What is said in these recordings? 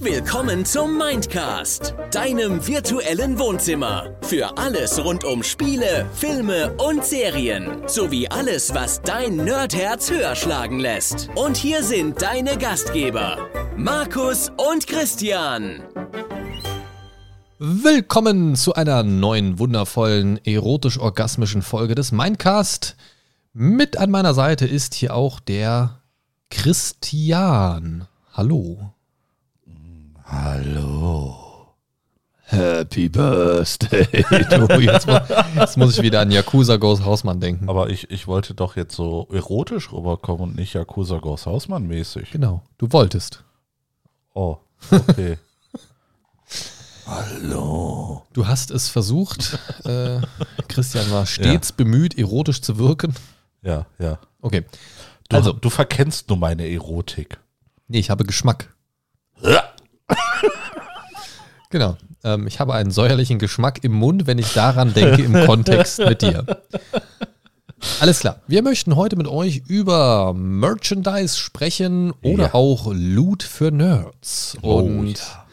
Willkommen zum Mindcast, deinem virtuellen Wohnzimmer. Für alles rund um Spiele, Filme und Serien. Sowie alles, was dein Nerdherz höher schlagen lässt. Und hier sind deine Gastgeber, Markus und Christian. Willkommen zu einer neuen, wundervollen, erotisch-orgasmischen Folge des Mindcast. Mit an meiner Seite ist hier auch der Christian. Hallo. Hallo. Happy Birthday. Du, jetzt, mu- jetzt muss ich wieder an Yakuza Goes Hausmann denken. Aber ich, ich wollte doch jetzt so erotisch rüberkommen und nicht Yakuza Ghost Hausmann mäßig. Genau, du wolltest. Oh, okay. Hallo. Du hast es versucht. Äh, Christian war stets bemüht, erotisch zu wirken. ja, ja. Okay. Du, Also, du verkennst nur meine Erotik. nee, ich habe Geschmack. Genau. Ähm, ich habe einen säuerlichen Geschmack im Mund, wenn ich daran denke, im Kontext mit dir. Alles klar. Wir möchten heute mit euch über Merchandise sprechen oder Ja. auch Loot für Nerds. Oh, Und ja.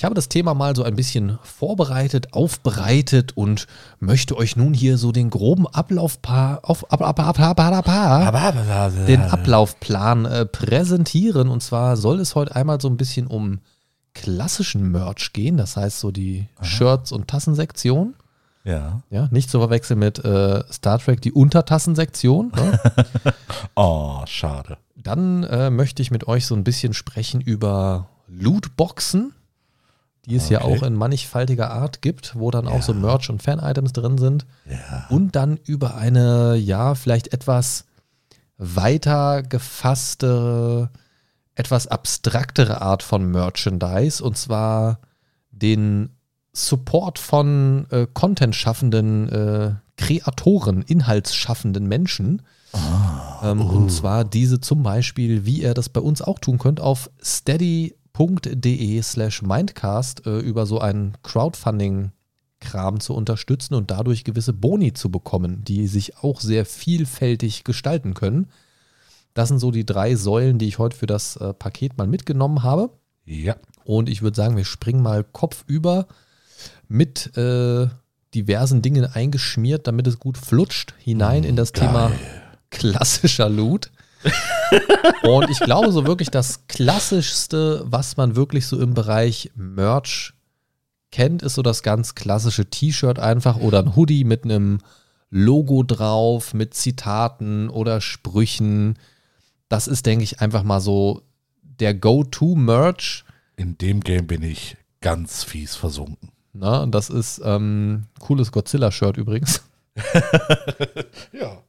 Ich habe das Thema mal so ein bisschen vorbereitet, aufbereitet und möchte euch nun hier so den groben Ablaufpa auf, ab, ab, ab, ab, ab, ab, den Ablaufplan äh, präsentieren. Und zwar soll es heute einmal so ein bisschen um klassischen Merch gehen, das heißt so die Shirts- und Tassensektion. Ja. Ja, nicht zu verwechseln mit äh, Star Trek, die Untertassensektion. Ne? Oh, schade. Dann äh, möchte ich mit euch so ein bisschen sprechen über Lootboxen, die es ja Okay. auch in mannigfaltiger Art gibt, wo dann auch so Merch- und Fan-Items drin sind. Ja. Und dann über eine, ja, vielleicht etwas weiter gefasste, etwas abstraktere Art von Merchandise. Und zwar den Support von äh, Content-schaffenden äh, Kreatoren, inhaltsschaffenden Menschen. ähm, Und zwar diese zum Beispiel, wie ihr das bei uns auch tun könnt, auf steady.de slash mindcast äh, über so einen Crowdfunding-Kram zu unterstützen und dadurch gewisse Boni zu bekommen, die sich auch sehr vielfältig gestalten können. Das sind so die drei Säulen, die ich heute für das äh, Paket mal mitgenommen habe. Ja. Und ich würde sagen, wir springen mal kopfüber mit äh, diversen Dingen eingeschmiert, damit es gut flutscht, hinein in das Thema klassischer Loot. Und ich glaube, so wirklich das Klassischste, was man wirklich so im Bereich Merch kennt, ist so das ganz klassische T-Shirt einfach oder ein Hoodie mit einem Logo drauf, mit Zitaten oder Sprüchen. Das ist, denke ich, einfach mal so der Go-To-Merch. In dem Game bin ich ganz fies versunken. Na, und das ist ähm, cooles Godzilla-Shirt übrigens. Ja.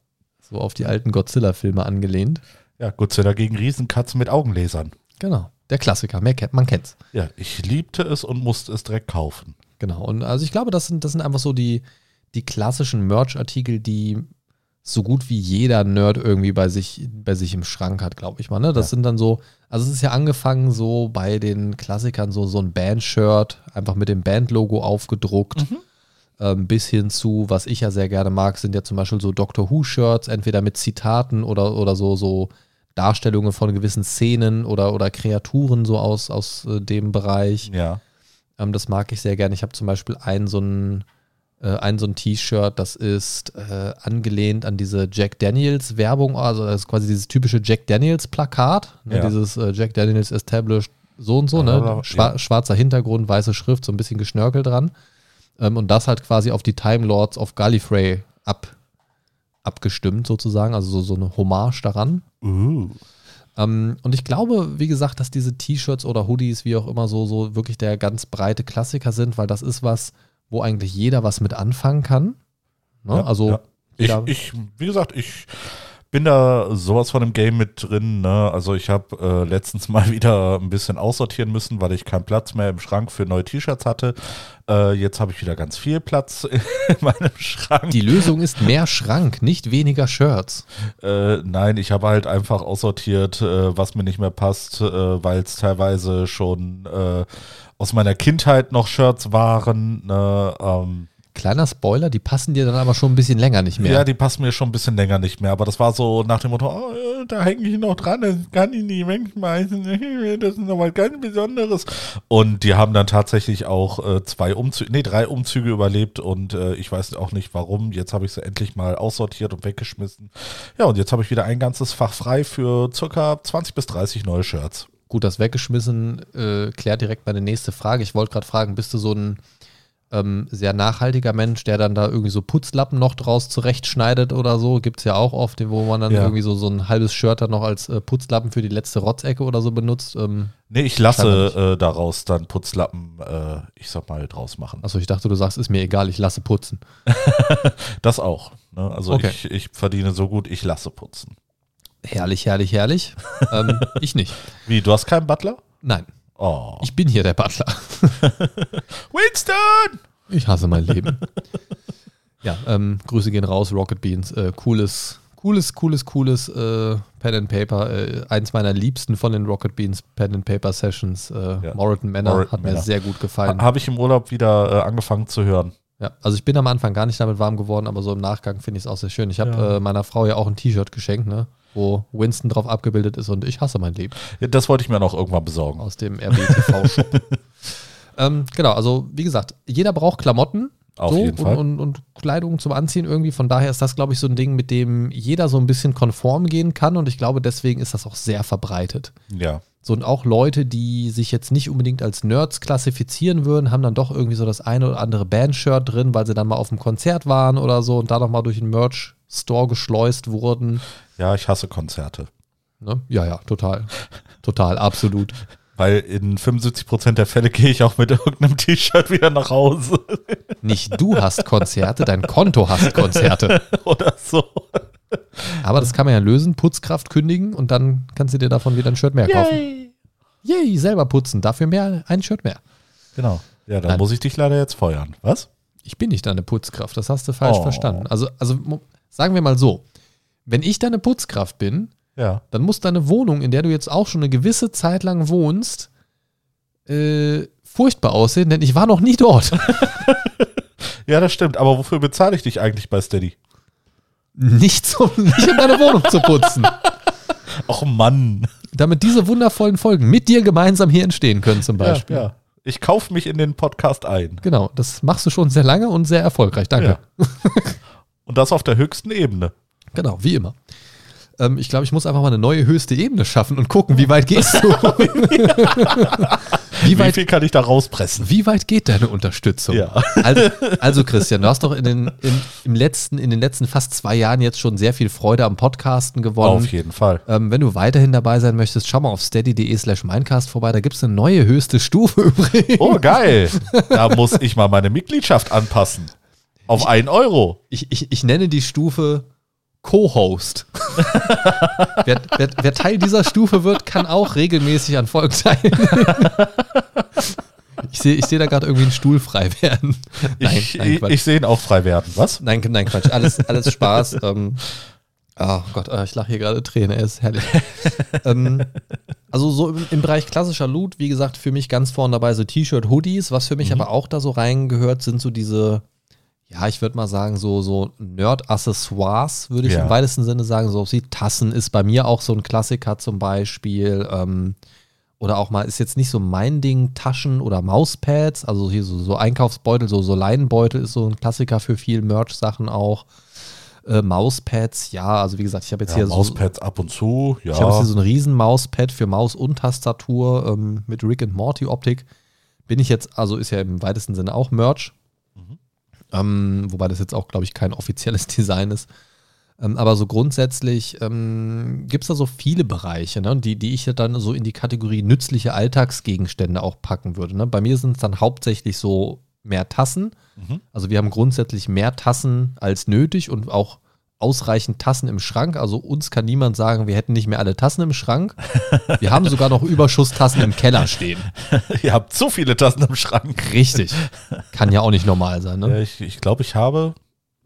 So auf die alten Godzilla-Filme angelehnt. Ja, Godzilla gegen Riesenkatzen mit Augenlasern. Genau. Der Klassiker, mehr kennt, man kennt's. Ja, ich liebte es und musste es direkt kaufen. Genau. Und also ich glaube, das sind, das sind einfach so die, die klassischen Merch-Artikel, die so gut wie jeder Nerd irgendwie bei sich, bei sich im Schrank hat, glaube ich mal. Ne? Das Ja. sind dann so, also es ist ja angefangen so bei den Klassikern so, so ein Band-Shirt, einfach mit dem Band-Logo aufgedruckt. Ähm, bis hin zu, was ich ja sehr gerne mag, sind ja zum Beispiel so Doctor Who-Shirts, entweder mit Zitaten oder, oder so, so Darstellungen von gewissen Szenen oder, oder Kreaturen so aus, aus äh, dem Bereich. Ja. Ähm, das mag ich sehr gerne. Ich habe zum Beispiel ein so ein, äh, ein so ein T-Shirt, das ist äh, angelehnt an diese Jack Daniels Werbung, also das ist quasi dieses typische Jack Daniels Plakat, ne, Ja. dieses äh, Jack Daniels Established so und so, Ja, ne? ja. Schwa schwarzer Hintergrund, weiße Schrift, so ein bisschen Geschnörkel dran. Ähm, und das halt quasi auf die Time Lords of Gallifrey ab, abgestimmt sozusagen, also so, so eine Hommage daran. Uh. Ähm, und ich glaube, wie gesagt, dass diese T-Shirts oder Hoodies, wie auch immer, so, so wirklich der ganz breite Klassiker sind, weil das ist was, wo eigentlich jeder was mit anfangen kann. Ne? Ja, also ja. Ich, ich, wie gesagt, ich bin da sowas von dem Game mit drin. Ne? Also ich habe äh, letztens mal wieder ein bisschen aussortieren müssen, weil ich keinen Platz mehr im Schrank für neue T-Shirts hatte. Äh, jetzt habe ich wieder ganz viel Platz in meinem Schrank. die Lösung ist mehr Schrank, nicht weniger Shirts. Äh, nein, ich habe halt einfach aussortiert, äh, was mir nicht mehr passt, äh, weil es teilweise schon äh, aus meiner Kindheit noch Shirts waren. Ne? Ähm, Kleiner Spoiler, die passen dir dann aber schon ein bisschen länger nicht mehr. Ja, die passen mir schon ein bisschen länger nicht mehr. Aber das war so nach dem Motto, oh, da hänge ich noch dran, das kann ich nicht wegschmeißen. Das ist noch was ganz Besonderes. Und die haben dann tatsächlich auch äh, zwei Umzüge, nee, drei Umzüge überlebt und äh, ich weiß auch nicht warum. Jetzt habe ich sie endlich mal aussortiert und weggeschmissen. Ja, und jetzt habe ich wieder ein ganzes Fach frei für circa 20 bis 30 neue Shirts. Gut, das weggeschmissen äh, klärt direkt meine nächste Frage. Ich wollte gerade fragen, bist du so ein ähm, sehr nachhaltiger Mensch, der dann da irgendwie so Putzlappen noch draus zurechtschneidet oder so? Gibt es ja auch oft, wo man dann Ja. irgendwie so, so ein halbes Shirt dann noch als äh, Putzlappen für die letzte Rotzecke oder so benutzt. Ähm, Nee, ich lasse äh, daraus dann Putzlappen, äh, ich sag mal, draus machen. achso, ich dachte, du sagst, ist mir egal, ich lasse putzen. Das auch. Ne? Also Okay. ich, ich verdiene so gut, ich lasse putzen. Herrlich, herrlich, herrlich. ähm, ich nicht. Wie, du hast keinen Butler? Nein, Oh. ich bin hier der Butler. Winston! Ich hasse mein Leben. ja, ähm, Grüße gehen raus, Rocket Beans. Äh, cooles, cooles, cooles, cooles äh, Pen and Paper. Äh, eins meiner liebsten von den Rocket Beans Pen and Paper Sessions. Äh, Ja. Moreton Manor Moreton hat mir Manor. sehr gut gefallen. Habe ich im Urlaub wieder äh, angefangen zu hören. Ja, also ich bin am Anfang gar nicht damit warm geworden, aber so im Nachgang finde ich es auch sehr schön. Ich habe Ja. äh, meiner Frau ja auch ein T-Shirt geschenkt, ne, wo Winston drauf abgebildet ist und ich hasse mein Leben Das wollte ich mir noch irgendwann besorgen. aus dem RBTV-Shop. ähm, genau, also wie gesagt, jeder braucht Klamotten. Auf so, jeden und, Fall. Und, und Kleidung zum Anziehen irgendwie. Von daher ist das, glaube ich, so ein Ding, mit dem jeder so ein bisschen konform gehen kann. Und ich glaube, deswegen ist das auch sehr verbreitet. Ja. So, und auch Leute, die sich jetzt nicht unbedingt als Nerds klassifizieren würden, haben dann doch irgendwie so das eine oder andere Bandshirt drin, weil sie dann mal auf dem Konzert waren oder so und da nochmal durch den Merch-Store geschleust wurden. Ja, ich hasse Konzerte. Ne? Ja, ja, total. Total, absolut. Weil in 75% der Fälle gehe ich auch mit irgendeinem T-Shirt wieder nach Hause. Nicht du hast Konzerte, dein Konto hast Konzerte. Oder so. Aber das kann man ja lösen, Putzkraft kündigen und dann kannst du dir davon wieder ein Shirt mehr kaufen. Yay, selber putzen, dafür mehr, ein Shirt mehr. Genau. Ja, dann Nein. muss ich dich leider jetzt feuern. Was? Ich bin nicht deine Putzkraft, das hast du falsch Oh. verstanden. Also, also sagen wir mal so, wenn ich deine Putzkraft bin, Ja. dann muss deine Wohnung, in der du jetzt auch schon eine gewisse Zeit lang wohnst, äh, furchtbar aussehen, denn ich war noch nie dort. Ja, das stimmt. Aber wofür bezahle ich dich eigentlich bei Steady? nicht, zum, nicht um deine Wohnung zu putzen. Ach Mann. Damit diese wundervollen Folgen mit dir gemeinsam hier entstehen können, zum Beispiel. Ja, ja. Ich kaufe mich in den Podcast ein. Genau, das machst du schon sehr lange und sehr erfolgreich. Danke. Ja. Und das auf der höchsten Ebene. Genau, wie immer. Ähm, ich glaube, ich muss einfach mal eine neue höchste Ebene schaffen und gucken, wie weit gehst du? wie, Wie weit, viel kann ich da rauspressen? wie weit geht deine Unterstützung? Ja. Also, also Christian, du hast doch in den, in, im letzten, in den letzten fast zwei Jahren jetzt schon sehr viel Freude am Podcasten gewonnen. Auf jeden Fall. Ähm, wenn du weiterhin dabei sein möchtest, schau mal auf steady.de slash Mindcast vorbei. Da gibt es eine neue höchste Stufe übrigens. Oh, geil. Da muss ich mal meine Mitgliedschaft anpassen. Auf 1 Euro. Ich, ich, ich nenne die Stufe Co-Host. wer, wer, wer Teil dieser Stufe wird, kann auch regelmäßig an Folgen teilnehmen. ich sehe ich seh da gerade irgendwie einen Stuhl frei werden. Nein, ich nein, ich, ich sehe ihn auch frei werden. Was? nein, nein, Quatsch. Alles, alles Spaß. Ähm, oh Gott, äh, ich lache hier gerade Tränen. Er ist herrlich. ähm, also so im, im Bereich klassischer Loot, wie gesagt, für mich ganz vorne dabei so T-Shirt, Hoodies. Was für mich aber auch da so reingehört, sind so diese ja, ich würde mal sagen, so, so Nerd-Accessoires, würde ich Ja. im weitesten Sinne sagen. So wie Tassen ist bei mir auch so ein Klassiker zum Beispiel. Ähm, oder auch mal, ist jetzt nicht so mein Ding, Taschen oder Mauspads, also hier so, so Einkaufsbeutel, so, so Leinenbeutel ist so ein Klassiker für viel Merch-Sachen auch. Äh, Mauspads, ja, also wie gesagt, ich habe jetzt Ja, hier so. Mauspads ab und zu. Ja. Ich habe jetzt hier so ein riesen Mauspad für Maus und Tastatur ähm, mit Rick and Morty Optik. Bin ich jetzt, also ist ja im weitesten Sinne auch Merch. Ähm, wobei das jetzt auch, glaube ich, kein offizielles Design ist. Ähm, aber so grundsätzlich ähm, gibt es da so viele Bereiche, ne, die, die ich ja dann so in die Kategorie nützliche Alltagsgegenstände auch packen würde. Ne? Bei mir sind es dann hauptsächlich so mehr Tassen. Mhm. Also wir haben grundsätzlich mehr Tassen als nötig und auch ausreichend Tassen im Schrank. Also uns kann niemand sagen, wir hätten nicht mehr alle Tassen im Schrank. Wir haben sogar noch Überschusstassen im Keller stehen. Ihr habt so viele Tassen im Schrank. Richtig. Kann ja auch nicht normal sein. Ne? Ich ich glaube, ich habe,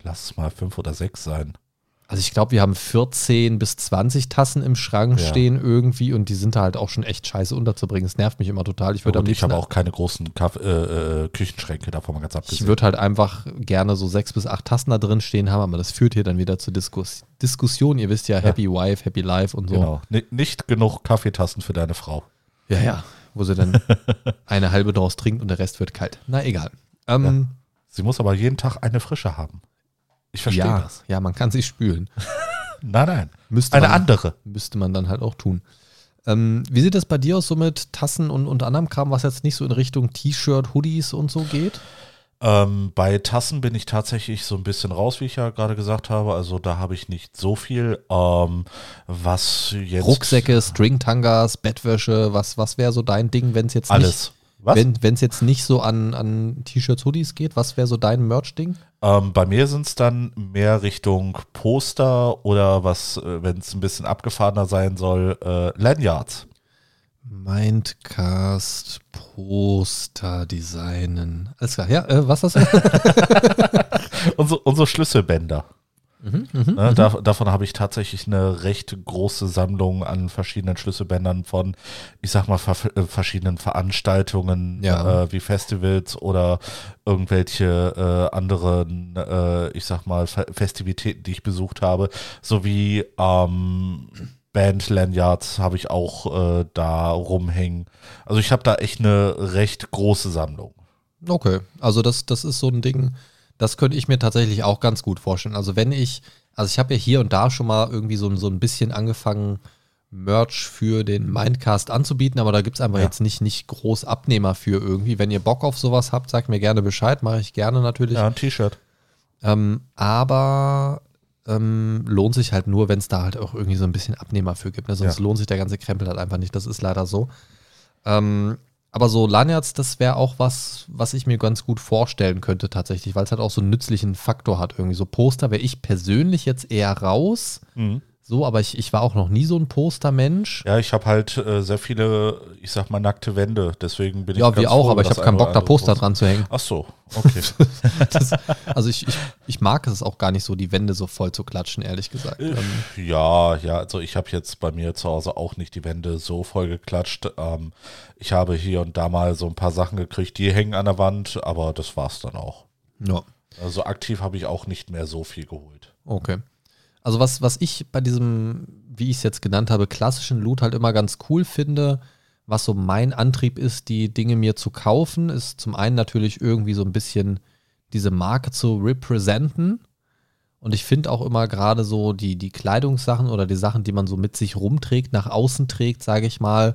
lass es mal fünf oder sechs sein. Also ich glaube, wir haben 14 bis 20 Tassen im Schrank Ja. stehen irgendwie und die sind da halt auch schon echt scheiße unterzubringen. Es nervt mich immer total. Ich würde am Und ich habe auch keine großen Kaff äh, äh, Küchenschränke, davon mal ganz ich abgesehen. würde halt einfach gerne so sechs bis acht Tassen da drin stehen haben, aber das führt hier dann wieder zur Diskus Diskussion. Ihr wisst ja, Happy Wife, Happy Life und so. Genau. Ni- Nicht genug Kaffeetassen für deine Frau. Ja, ja. Wo sie dann eine halbe draus trinkt und der Rest wird kalt. Na egal. Ähm, Sie muss aber jeden Tag eine frische haben. Ich verstehe ja, das. ja, man kann sie spülen. Nein, nein. Müsste Eine man, andere. Müsste man dann halt auch tun. Ähm, wie sieht es bei dir aus so mit Tassen und, und anderem Kram, was jetzt nicht so in Richtung T-Shirt, Hoodies und so geht? Ähm, bei Tassen bin ich tatsächlich so ein bisschen raus, wie ich ja gerade gesagt habe. Also da habe ich nicht so viel. Ähm, was jetzt. Rucksäcke, Stringtangas, Bettwäsche, was, was wäre so dein Ding, wenn es jetzt Alles. Was? wenn es jetzt nicht so an, an T-Shirts, Hoodies geht, was wäre so dein Merch-Ding? Ähm, bei mir sind es dann mehr Richtung Poster oder was, äh, wenn es ein bisschen abgefahrener sein soll, äh, Lanyards. Mindcast Poster designen. Alles klar, ja, äh, was du? Unsere, unsere Schlüsselbänder. Mhm, Ne, da, davon habe ich tatsächlich eine recht große Sammlung an verschiedenen Schlüsselbändern von, ich sag mal, ver äh, verschiedenen Veranstaltungen Ja. äh, wie Festivals oder irgendwelche äh, anderen, äh, ich sag mal, Fe Festivitäten, die ich besucht habe, sowie ähm, Band-Lanyards habe ich auch äh, da rumhängen. Also ich habe da echt eine recht große Sammlung. Okay, also das, das ist so ein Ding, das könnte ich mir tatsächlich auch ganz gut vorstellen. Also wenn ich, also ich habe ja hier und da schon mal irgendwie so, so ein bisschen angefangen, Merch für den Mindcast anzubieten, aber da gibt es einfach Ja. jetzt nicht, nicht groß Abnehmer für irgendwie. Wenn ihr Bock auf sowas habt, sagt mir gerne Bescheid, mache ich gerne natürlich. Ja, ein T-Shirt. Ähm, aber ähm, lohnt sich halt nur, wenn es da halt auch irgendwie so ein bisschen Abnehmer für gibt. Ne? Sonst Ja. lohnt sich der ganze Krempel halt einfach nicht. Das ist leider so. Ähm, aber so Lanyards, das wäre auch was, was ich mir ganz gut vorstellen könnte tatsächlich, weil es halt auch so einen nützlichen Faktor hat irgendwie. So Poster wäre ich persönlich jetzt eher raus. Mhm. So, aber ich, ich war auch noch nie so ein Postermensch. Ja, ich habe halt äh, sehr viele, ich sag mal, nackte Wände. Deswegen bin ich Ja, wir auch, froh, aber ich habe keinen eine Bock, da Poster andere dran zu hängen. Ach so, okay. Das, also ich, ich, ich mag es auch gar nicht so, die Wände so voll zu klatschen, ehrlich gesagt. Ähm, ja, ja, also ich habe jetzt bei mir zu Hause auch nicht die Wände so voll geklatscht. Ähm, ich habe hier und da mal so ein paar Sachen gekriegt, die hängen an der Wand, aber das war's dann auch. ja. Also aktiv habe ich auch nicht mehr so viel geholt. Okay. Also was, was ich bei diesem, wie ich es jetzt genannt habe, klassischen Loot halt immer ganz cool finde, was so mein Antrieb ist, die Dinge mir zu kaufen, ist zum einen natürlich irgendwie so ein bisschen diese Marke zu representen. Und ich finde auch immer gerade so die, die Kleidungssachen oder die Sachen, die man so mit sich rumträgt, nach außen trägt, sage ich mal,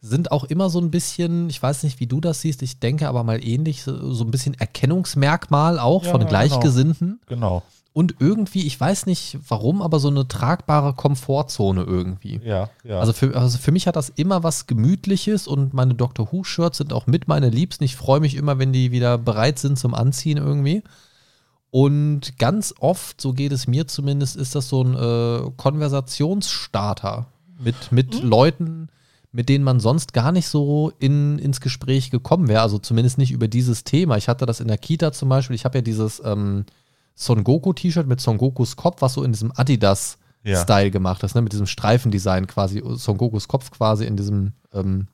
sind auch immer so ein bisschen, ich weiß nicht, wie du das siehst, ich denke aber mal ähnlich, so, ein bisschen Erkennungsmerkmal auch Ja, von genau. Gleichgesinnten. Genau. Und irgendwie, ich weiß nicht warum, aber so eine tragbare Komfortzone irgendwie. Ja, ja. Also für, also für mich hat das immer was Gemütliches und meine Doctor Who-Shirts sind auch mit meine Liebsten. Ich freue mich immer, wenn die wieder bereit sind zum Anziehen irgendwie. Und ganz oft, so geht es mir zumindest, ist das so ein äh, Konversationsstarter mit, mit Leuten, mit denen man sonst gar nicht so in, ins Gespräch gekommen wäre. Also zumindest nicht über dieses Thema. Ich hatte das in der Kita zum Beispiel. Ich habe ja dieses ähm, Son Goku-T-Shirt mit Son Gokus Kopf, was so in diesem Adidas-Style gemacht ist, ne? mit diesem Streifendesign quasi, Son Gokus Kopf quasi in diesem ähm,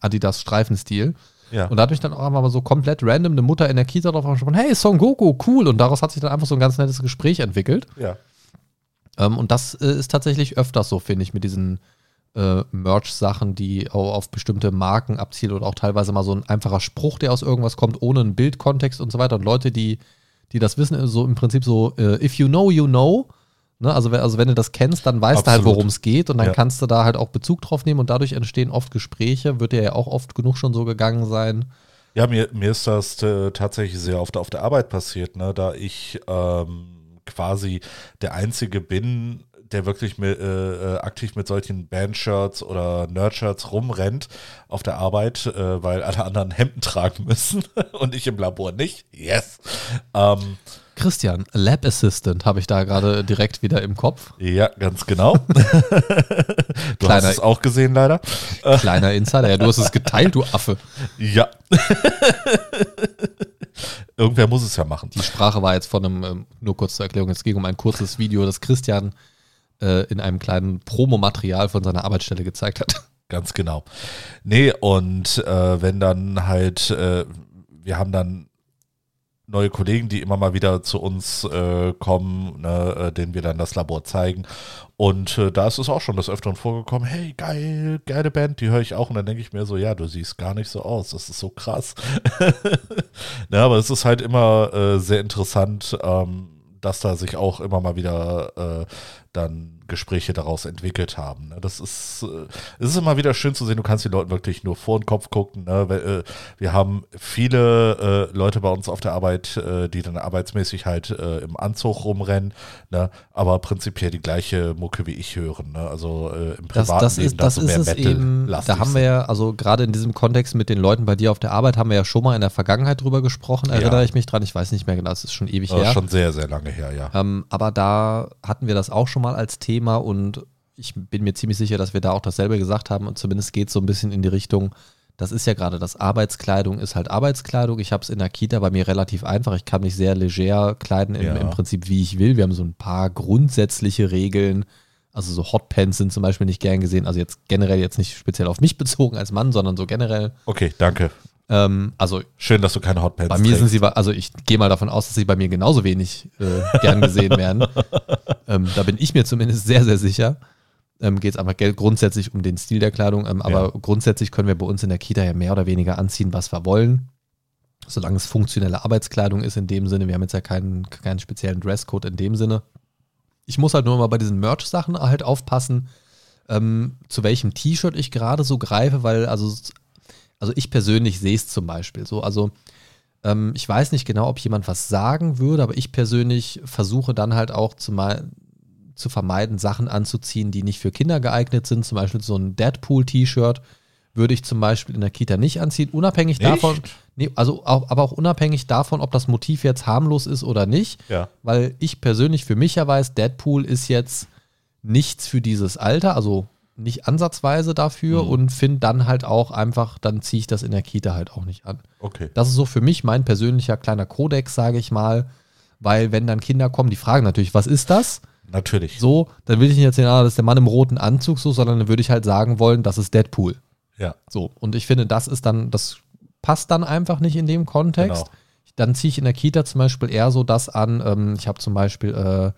Adidas-Streifenstil. ja. Und da hat mich dann auch einfach mal so komplett random eine Mutter in der Kita drauf angesprochen, hey, Son Goku, cool. Und daraus hat sich dann einfach so ein ganz nettes Gespräch entwickelt. ja. Ähm, und das äh, ist tatsächlich öfters so, finde ich, mit diesen äh, Merch-Sachen, die auch auf bestimmte Marken abzielen oder auch teilweise mal so ein einfacher Spruch, der aus irgendwas kommt, ohne einen Bildkontext und so weiter. Und Leute, die, die das wissen, so im Prinzip so, äh, if you know, you know. Ne? Also, wenn- also wenn du das kennst, dann weißt du halt, Absolut. worum es geht und dann Ja. kannst du da halt auch Bezug drauf nehmen und dadurch entstehen oft Gespräche, wird dir ja auch oft genug schon so gegangen sein. Ja, mir, mir ist das äh, tatsächlich sehr oft auf der Arbeit passiert, ne, da ich ähm, quasi der Einzige bin, der wirklich mit, äh, äh, aktiv mit solchen Bandshirts oder Nerdshirts rumrennt auf der Arbeit, äh, weil alle anderen Hemden tragen müssen und ich im Labor nicht. Yes. Ähm, Christian, Lab Assistant habe ich da gerade direkt wieder im Kopf. ja, ganz genau. du Kleiner- hast es auch gesehen, leider. Kleiner Insider. Ja, du hast es geteilt, du Affe. Ja. irgendwer muss es ja machen. Die Sprache war jetzt von einem, ähm, nur kurz zur Erklärung, es ging um ein kurzes Video, das Christian äh, in einem kleinen Promomaterial von seiner Arbeitsstelle gezeigt hat. Ganz genau. Nee, und äh, wenn dann halt, äh, wir haben dann neue Kollegen, die immer mal wieder zu uns äh, kommen, ne, äh, denen wir dann das Labor zeigen. Und äh, da ist es auch schon des Öfteren vorgekommen, hey, geil, geile Band, die höre ich auch. Und dann denke ich mir so, ja, du siehst gar nicht so aus, das ist so krass. ne, aber es ist halt immer äh, sehr interessant, ähm, dass da sich auch immer mal wieder äh, dann Gespräche daraus entwickelt haben. Ne? Das ist, äh, es ist immer wieder schön zu sehen, du kannst die Leute wirklich nur vor den Kopf gucken. Ne? Äh, wir haben viele äh, Leute bei uns auf der Arbeit, die dann arbeitsmäßig halt im Anzug rumrennen, ne? aber prinzipiell die gleiche Mucke wie ich hören. Also im privaten das, das Leben ist, das ist es eben, da haben wir ja, also gerade in diesem Kontext mit den Leuten bei dir auf der Arbeit haben wir ja schon mal in der Vergangenheit drüber gesprochen, erinnere ja. ich mich dran, ich weiß nicht mehr genau, das ist schon ewig das her. Schon sehr, sehr lange her, ja. Ähm, aber da hatten wir das auch schon mal als Thema Thema und ich bin mir ziemlich sicher, dass wir da auch dasselbe gesagt haben und zumindest geht es so ein bisschen in die Richtung, das ist ja gerade das Arbeitskleidung ist halt Arbeitskleidung. Ich habe es in der Kita bei mir relativ einfach. Ich kann mich sehr leger kleiden, im, ja. im, Prinzip wie ich will. Wir haben so ein paar grundsätzliche Regeln. Also so Hotpants sind zum Beispiel nicht gern gesehen. Also jetzt generell jetzt nicht speziell auf mich bezogen als Mann, sondern so generell. Okay, danke. Ähm, also Schön, dass du keine Hotpants Bei mir trägst. sind sie, also ich gehe mal davon aus, dass sie bei mir genauso wenig äh, gern gesehen werden. ähm, da bin ich mir zumindest sehr, sehr sicher. Ähm, Geht es einfach grundsätzlich um den Stil der Kleidung. Ähm, aber ja. grundsätzlich können wir bei uns in der Kita ja mehr oder weniger anziehen, was wir wollen. Solange es funktionelle Arbeitskleidung ist in dem Sinne. Wir haben jetzt ja keinen, keinen speziellen Dresscode in dem Sinne. Ich muss halt nur mal bei diesen Merch-Sachen halt aufpassen, ähm, zu welchem T-Shirt ich gerade so greife, weil also also ich persönlich sehe es zum Beispiel so. Also ähm, ich weiß nicht genau, ob jemand was sagen würde, aber ich persönlich versuche dann halt auch zu, zu vermeiden, Sachen anzuziehen, die nicht für Kinder geeignet sind. Zum Beispiel so ein Deadpool-T-Shirt würde ich zum Beispiel in der Kita nicht anziehen, unabhängig nicht? davon, nee, also auch, aber auch unabhängig davon, ob das Motiv jetzt harmlos ist oder nicht, ja. weil ich persönlich für mich ja weiß, Deadpool ist jetzt nichts für dieses Alter, also nicht ansatzweise dafür mhm. und finde dann halt auch einfach, dann ziehe ich das in der Kita halt auch nicht an. Okay. Das ist so für mich mein persönlicher kleiner Kodex, sage ich mal, weil wenn dann Kinder kommen, die fragen natürlich, was ist das? Natürlich. So, dann will ich nicht erzählen, ah, das ist der Mann im roten Anzug so, sondern dann würde ich halt sagen wollen, das ist Deadpool. Ja. So, und ich finde, das ist dann, das passt dann einfach nicht in dem Kontext. Genau. Dann ziehe ich in der Kita zum Beispiel eher so das an, ähm, ich habe zum Beispiel äh,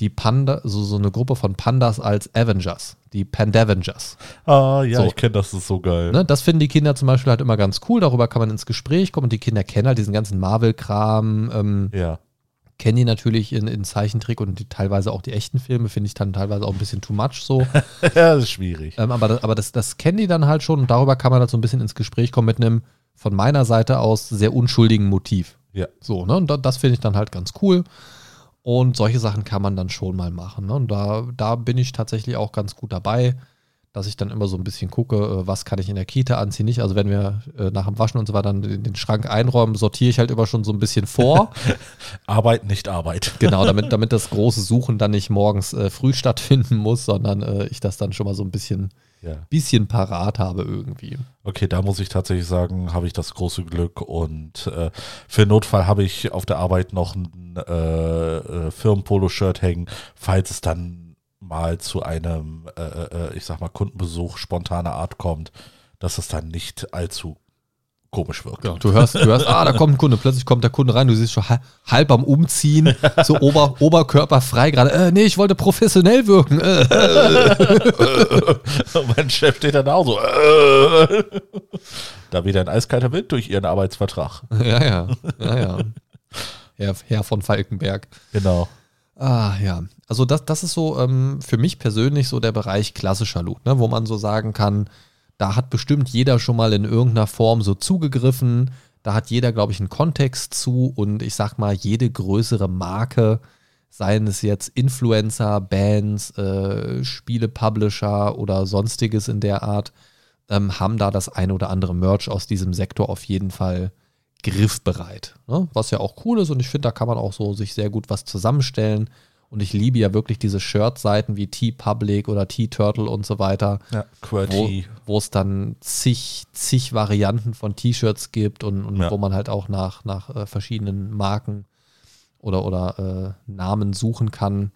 die Panda, so, so eine Gruppe von Pandas als Avengers, die Pandavengers. Ah, ja, so. ich kenne das, ist so geil. Ne, das finden die Kinder zum Beispiel halt immer ganz cool, darüber kann man ins Gespräch kommen und die Kinder kennen halt diesen ganzen Marvel-Kram. Ähm, ja. Kennen die natürlich in, in Zeichentrick und die, teilweise auch die echten Filme, finde ich dann teilweise auch ein bisschen too much so. ja, das ist schwierig. Ähm, aber das, aber das, das kennen die dann halt schon und darüber kann man halt so ein bisschen ins Gespräch kommen mit einem von meiner Seite aus sehr unschuldigen Motiv. Ja. So, ne? Und das finde ich dann halt ganz cool. Und solche Sachen kann man dann schon mal machen. Ne? Und da, da bin ich tatsächlich auch ganz gut dabei, dass ich dann immer so ein bisschen gucke, äh, was kann ich in der Kita anziehen, nicht. Also wenn wir äh, nach dem Waschen und so weiter dann den, den Schrank einräumen, sortiere ich halt immer schon so ein bisschen vor. Arbeit, nicht Arbeit. genau, damit, damit das große Suchen dann nicht morgens äh, früh stattfinden muss, sondern äh, ich das dann schon mal so ein bisschen ja. bisschen parat habe irgendwie. Okay, da muss ich tatsächlich sagen, habe ich das große Glück und äh, für Notfall habe ich auf der Arbeit noch ein äh, äh, Firmenpolo-Shirt hängen, falls es dann mal zu einem, äh, äh, ich sag mal, Kundenbesuch spontaner Art kommt, dass es dann nicht allzu komisch wirkt. Ja, du hörst, du hörst, ah, da kommt ein Kunde, plötzlich kommt der Kunde rein, du siehst schon halb am Umziehen, so Ober, Oberkörper frei gerade, äh, nee, ich wollte professionell wirken. Äh. mein Chef steht dann auch so, äh. da wieder ein eiskalter Wind durch ihren Arbeitsvertrag. Ja, ja, ja, ja. Herr, Herr von Falkenberg. Genau. Ah, ja. Also das, das ist so ähm, für mich persönlich so der Bereich klassischer Loot, ne, wo man so sagen kann, da hat bestimmt jeder schon mal in irgendeiner Form so zugegriffen. Da hat jeder, glaube ich, einen Kontext zu und ich sag mal, jede größere Marke, seien es jetzt Influencer, Bands, äh, Spiele-Publisher oder sonstiges in der Art, ähm, haben da das ein oder andere Merch aus diesem Sektor auf jeden Fall griffbereit. Ne? Was ja auch cool ist und ich finde, da kann man auch so sich sehr gut was zusammenstellen Und ich liebe ja wirklich diese Shirt-Seiten wie T-Public oder T-Turtle und so weiter. Ja, wo, QWERTY. wo es dann zig, zig Varianten von T-Shirts gibt und, und Ja. wo man halt auch nach, nach äh, verschiedenen Marken oder, oder äh, Namen suchen kann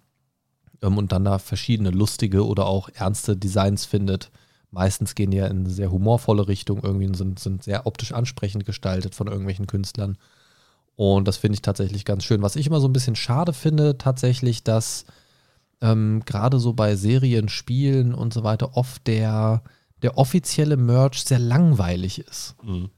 ähm, und dann da verschiedene lustige oder auch ernste Designs findet. Meistens gehen die ja in eine sehr humorvolle Richtung irgendwie und sind, sind sehr optisch ansprechend gestaltet von irgendwelchen Künstlern. Und das finde ich tatsächlich ganz schön. Was ich immer so ein bisschen schade finde, tatsächlich, dass ähm, gerade so bei Serien, Spielen und so weiter oft der, der offizielle Merch sehr langweilig ist. Mhm.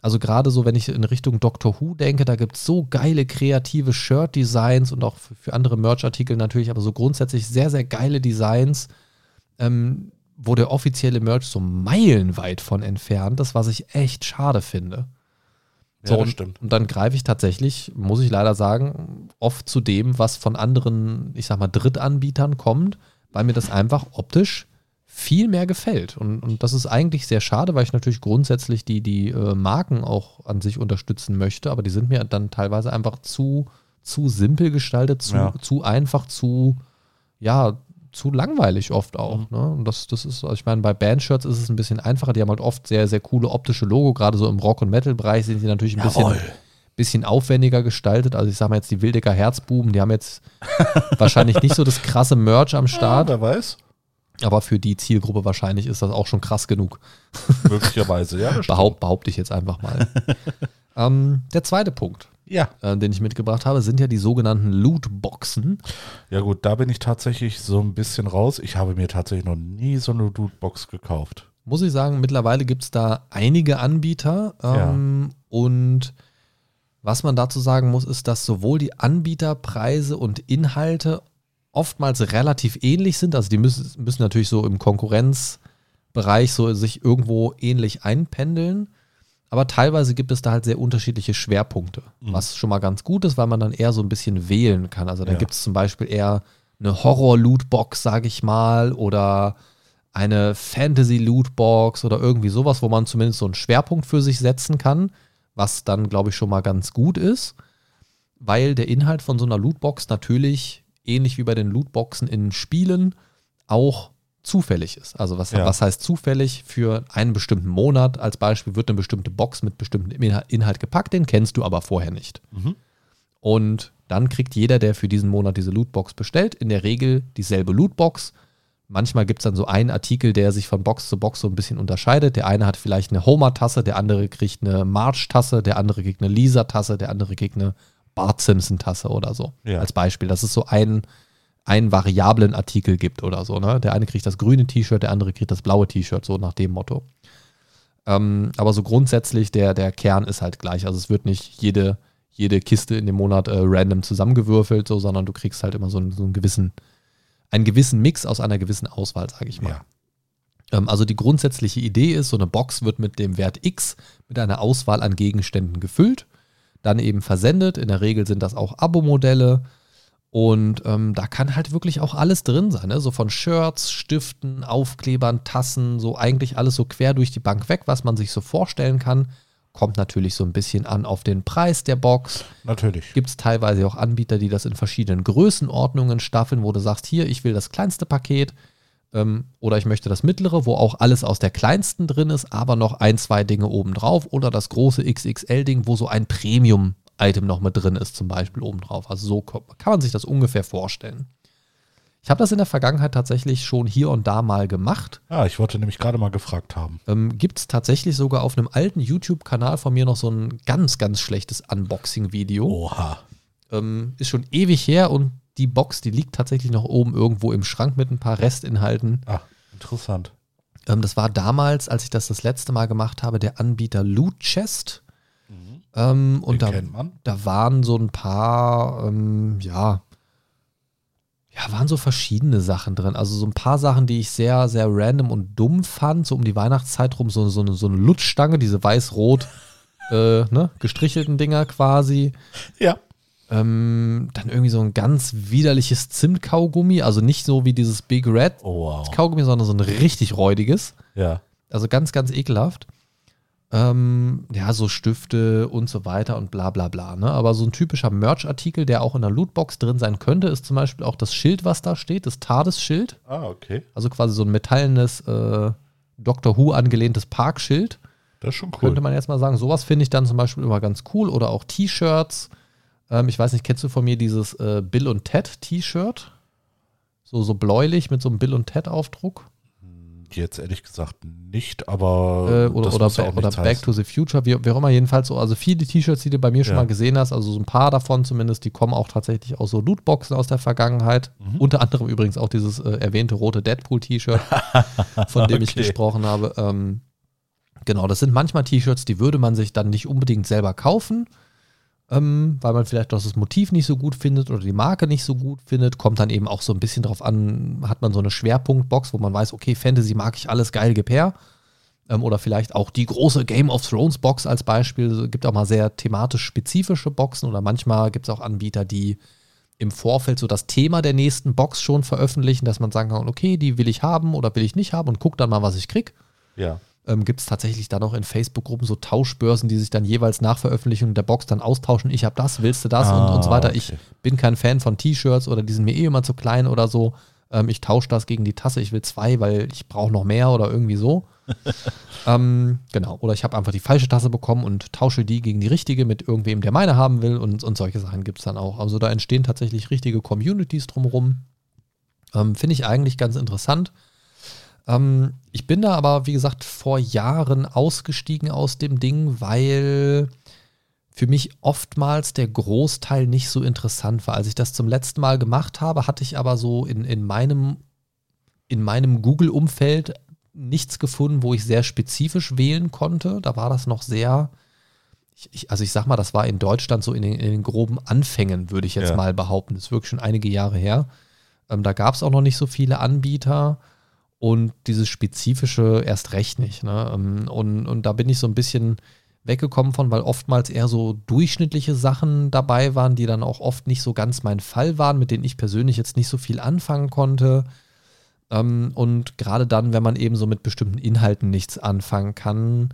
Also gerade so, wenn ich in Richtung Doctor Who denke, da gibt es so geile kreative Shirt-Designs und auch für, für andere Merch-Artikel natürlich, aber so grundsätzlich sehr, sehr geile Designs, ähm, wo der offizielle Merch so meilenweit von entfernt ist, was ich echt schade finde. Ja, So, das und, stimmt. und dann greife ich tatsächlich, muss ich leider sagen, oft zu dem, was von anderen, ich sag mal, Drittanbietern kommt, weil mir das einfach optisch viel mehr gefällt. Und, und das ist eigentlich sehr schade, weil ich natürlich grundsätzlich die, die äh, Marken auch an sich unterstützen möchte, aber die sind mir dann teilweise einfach zu, zu simpel gestaltet, zu, Ja. zu einfach, zu, ja, zu langweilig oft auch. Ne? Und das, das ist, also ich meine, bei Bandshirts ist es ein bisschen einfacher. Die haben halt oft sehr, sehr coole optische Logo. Gerade so im Rock- und Metal-Bereich sind die natürlich ein bisschen, Jawohl. bisschen aufwendiger gestaltet. Also ich sage mal jetzt die Wildecker Herzbuben, die haben jetzt wahrscheinlich nicht so das krasse Merch am Start, wer weiß. aber für die Zielgruppe wahrscheinlich ist das auch schon krass genug. Möglicherweise, ja. Behaupt, behaupte ich jetzt einfach mal. ähm, der zweite Punkt, Ja. äh, den ich mitgebracht habe, sind ja die sogenannten Lootboxen. Ja gut, da bin ich tatsächlich so ein bisschen raus. Ich habe mir tatsächlich noch nie so eine Lootbox gekauft. muss ich sagen, mittlerweile gibt es da einige Anbieter. Ähm, Und was man dazu sagen muss, ist, dass sowohl die Anbieterpreise und Inhalte oftmals relativ ähnlich sind. Also die müssen, müssen natürlich so im Konkurrenzbereich so sich irgendwo ähnlich einpendeln. Aber teilweise gibt es da halt sehr unterschiedliche Schwerpunkte, was schon mal ganz gut ist, weil man dann eher so ein bisschen wählen kann. Also da Ja. gibt es zum Beispiel eher eine Horror-Lootbox, sage ich mal, oder eine Fantasy-Lootbox oder irgendwie sowas, wo man zumindest so einen Schwerpunkt für sich setzen kann, was dann, glaube ich, schon mal ganz gut ist, weil der Inhalt von so einer Lootbox natürlich, ähnlich wie bei den Lootboxen in Spielen, auch zufällig ist. Also was, Ja. was heißt zufällig? Für einen bestimmten Monat als Beispiel wird eine bestimmte Box mit bestimmtem Inhalt- gepackt, den kennst du aber vorher nicht. Mhm. Und dann kriegt jeder, der für diesen Monat diese Lootbox bestellt, in der Regel dieselbe Lootbox. Manchmal gibt es dann so einen Artikel, der sich von Box zu Box so ein bisschen unterscheidet. Der eine hat vielleicht eine Homer-Tasse, der andere kriegt eine March-Tasse, der andere kriegt eine Lisa-Tasse, der andere kriegt eine Bart Simpson-Tasse oder so. Ja. Als Beispiel. Das ist so ein, einen variablen Artikel gibt oder so. Ne? Der eine kriegt das grüne T-Shirt, der andere kriegt das blaue T-Shirt, so nach dem Motto. Ähm, aber so grundsätzlich, der, der Kern ist halt gleich. Also es wird nicht jede, jede Kiste in dem Monat äh, random zusammengewürfelt, so, sondern du kriegst halt immer so einen, so einen gewissen, einen gewissen Mix aus einer gewissen Auswahl, sage ich mal. Ja. Ähm, also die grundsätzliche Idee ist, so eine Box wird mit dem Wert X mit einer Auswahl an Gegenständen gefüllt, dann eben versendet. In der Regel sind das auch Abo-Modelle. Und ähm, da kann halt wirklich auch alles drin sein. Ne? So von Shirts, Stiften, Aufklebern, Tassen, so eigentlich alles so quer durch die Bank weg, was man sich so vorstellen kann. Kommt natürlich so ein bisschen an auf den Preis der Box. Natürlich. Gibt es teilweise auch Anbieter, die das in verschiedenen Größenordnungen staffeln, wo du sagst, hier, ich will das kleinste Paket ähm, oder ich möchte das mittlere, wo auch alles aus der kleinsten drin ist, aber noch ein, zwei Dinge obendrauf oder das große XXL-Ding, wo so ein Premium-Item noch mit drin ist, zum Beispiel obendrauf. Also so kann man sich das ungefähr vorstellen. Ich habe das in der Vergangenheit tatsächlich schon hier und da mal gemacht. Ah, ich wollte nämlich gerade mal gefragt haben. Ähm, Gibt es tatsächlich sogar auf einem alten YouTube-Kanal von mir noch so ein ganz, ganz schlechtes Unboxing-Video. Oha. Ähm, ist schon ewig her und die Box, die liegt tatsächlich noch oben irgendwo im Schrank mit ein paar Restinhalten. Ah, interessant. Ähm, das war damals, als ich das das letzte Mal gemacht habe, der Anbieter Loot Chest. Ähm, und da, da waren so ein paar, ähm, ja, ja, waren so verschiedene Sachen drin. Also so ein paar Sachen, die ich sehr, sehr random und dumm fand. So um die Weihnachtszeit rum, so, so, eine, so eine Lutschstange, diese weiß-rot äh, ne, gestrichelten Dinger quasi. Ja. Ähm, dann irgendwie so ein ganz widerliches Zimtkaugummi, also nicht so wie dieses Big Red Oh, wow. Kaugummi, sondern so ein richtig räudiges. Ja. Also ganz, ganz ekelhaft. Ähm, ja, so Stifte und so weiter und bla bla bla. Ne? Aber so ein typischer Merch-Artikel, der auch in der Lootbox drin sein könnte, ist zum Beispiel auch das Schild, was da steht, das TARDIS-Schild. Ah, okay. Also quasi so ein metallenes äh, Doctor Who angelehntes Parkschild. Das ist schon cool. Könnte man jetzt mal sagen. Sowas finde ich dann zum Beispiel immer ganz cool. Oder auch T-Shirts. Ähm, ich weiß nicht, kennst du von mir dieses äh, Bill und Ted T-Shirt? So, so bläulich mit so einem Bill und Ted Aufdruck. Jetzt ehrlich gesagt nicht, aber Äh, oder das oder, ja oder Back heißen. to the Future, wie, wie auch immer, jedenfalls so. Also viele T-Shirts, die du bei mir schon Ja. mal gesehen hast, also so ein paar davon zumindest, die kommen auch tatsächlich aus so Lootboxen aus der Vergangenheit. Mhm. Unter anderem übrigens auch dieses äh, erwähnte rote Deadpool-T-Shirt, von dem ich Okay. gesprochen habe. Ähm, genau, das sind manchmal T-Shirts, die würde man sich dann nicht unbedingt selber kaufen, ähm, weil man vielleicht das Motiv nicht so gut findet oder die Marke nicht so gut findet. Kommt dann eben auch so ein bisschen drauf an, hat man so eine Schwerpunktbox, wo man weiß, okay, Fantasy mag ich alles geil gepair. Ähm, oder vielleicht auch die große Game of Thrones Box als Beispiel. Es gibt auch mal sehr thematisch spezifische Boxen oder manchmal gibt es auch Anbieter, die im Vorfeld so das Thema der nächsten Box schon veröffentlichen, dass man sagen kann, okay, die will ich haben oder will ich nicht haben und guck dann mal, was ich krieg. Ja. Ähm, gibt es tatsächlich dann auch in Facebook-Gruppen so Tauschbörsen, die sich dann jeweils nach Veröffentlichung der Box dann austauschen. Ich habe das, willst du das und, und so Ah, weiter. Ich okay. bin kein Fan von T-Shirts oder die sind mir eh immer zu klein oder so. Ähm, ich tausche das gegen die Tasse, ich will zwei, weil ich brauche noch mehr oder irgendwie so. ähm, genau. Oder ich habe einfach die falsche Tasse bekommen und tausche die gegen die richtige mit irgendwem, der meine haben will und, und solche Sachen gibt es dann auch. Also da entstehen tatsächlich richtige Communities drumherum. Ähm, Finde ich eigentlich ganz interessant. Ähm, ich bin da aber, wie gesagt, vor Jahren ausgestiegen aus dem Ding, weil für mich oftmals der Großteil nicht so interessant war. Als ich das zum letzten Mal gemacht habe, hatte ich aber so in, in meinem, in meinem Google-Umfeld nichts gefunden, wo ich sehr spezifisch wählen konnte. Da war das noch sehr, ich, ich, also ich sag mal, das war in Deutschland so in den, in den groben Anfängen, würde ich jetzt Ja. mal behaupten. Das ist wirklich schon einige Jahre her. Ähm, da gab es auch noch nicht so viele Anbieter und dieses Spezifische erst recht nicht. Ne? Ähm, Und, und da bin ich so ein bisschen weggekommen von, weil oftmals eher so durchschnittliche Sachen dabei waren, die dann auch oft nicht so ganz mein Fall waren, mit denen ich persönlich jetzt nicht so viel anfangen konnte. Ähm, Und gerade dann, wenn man eben so mit bestimmten Inhalten nichts anfangen kann,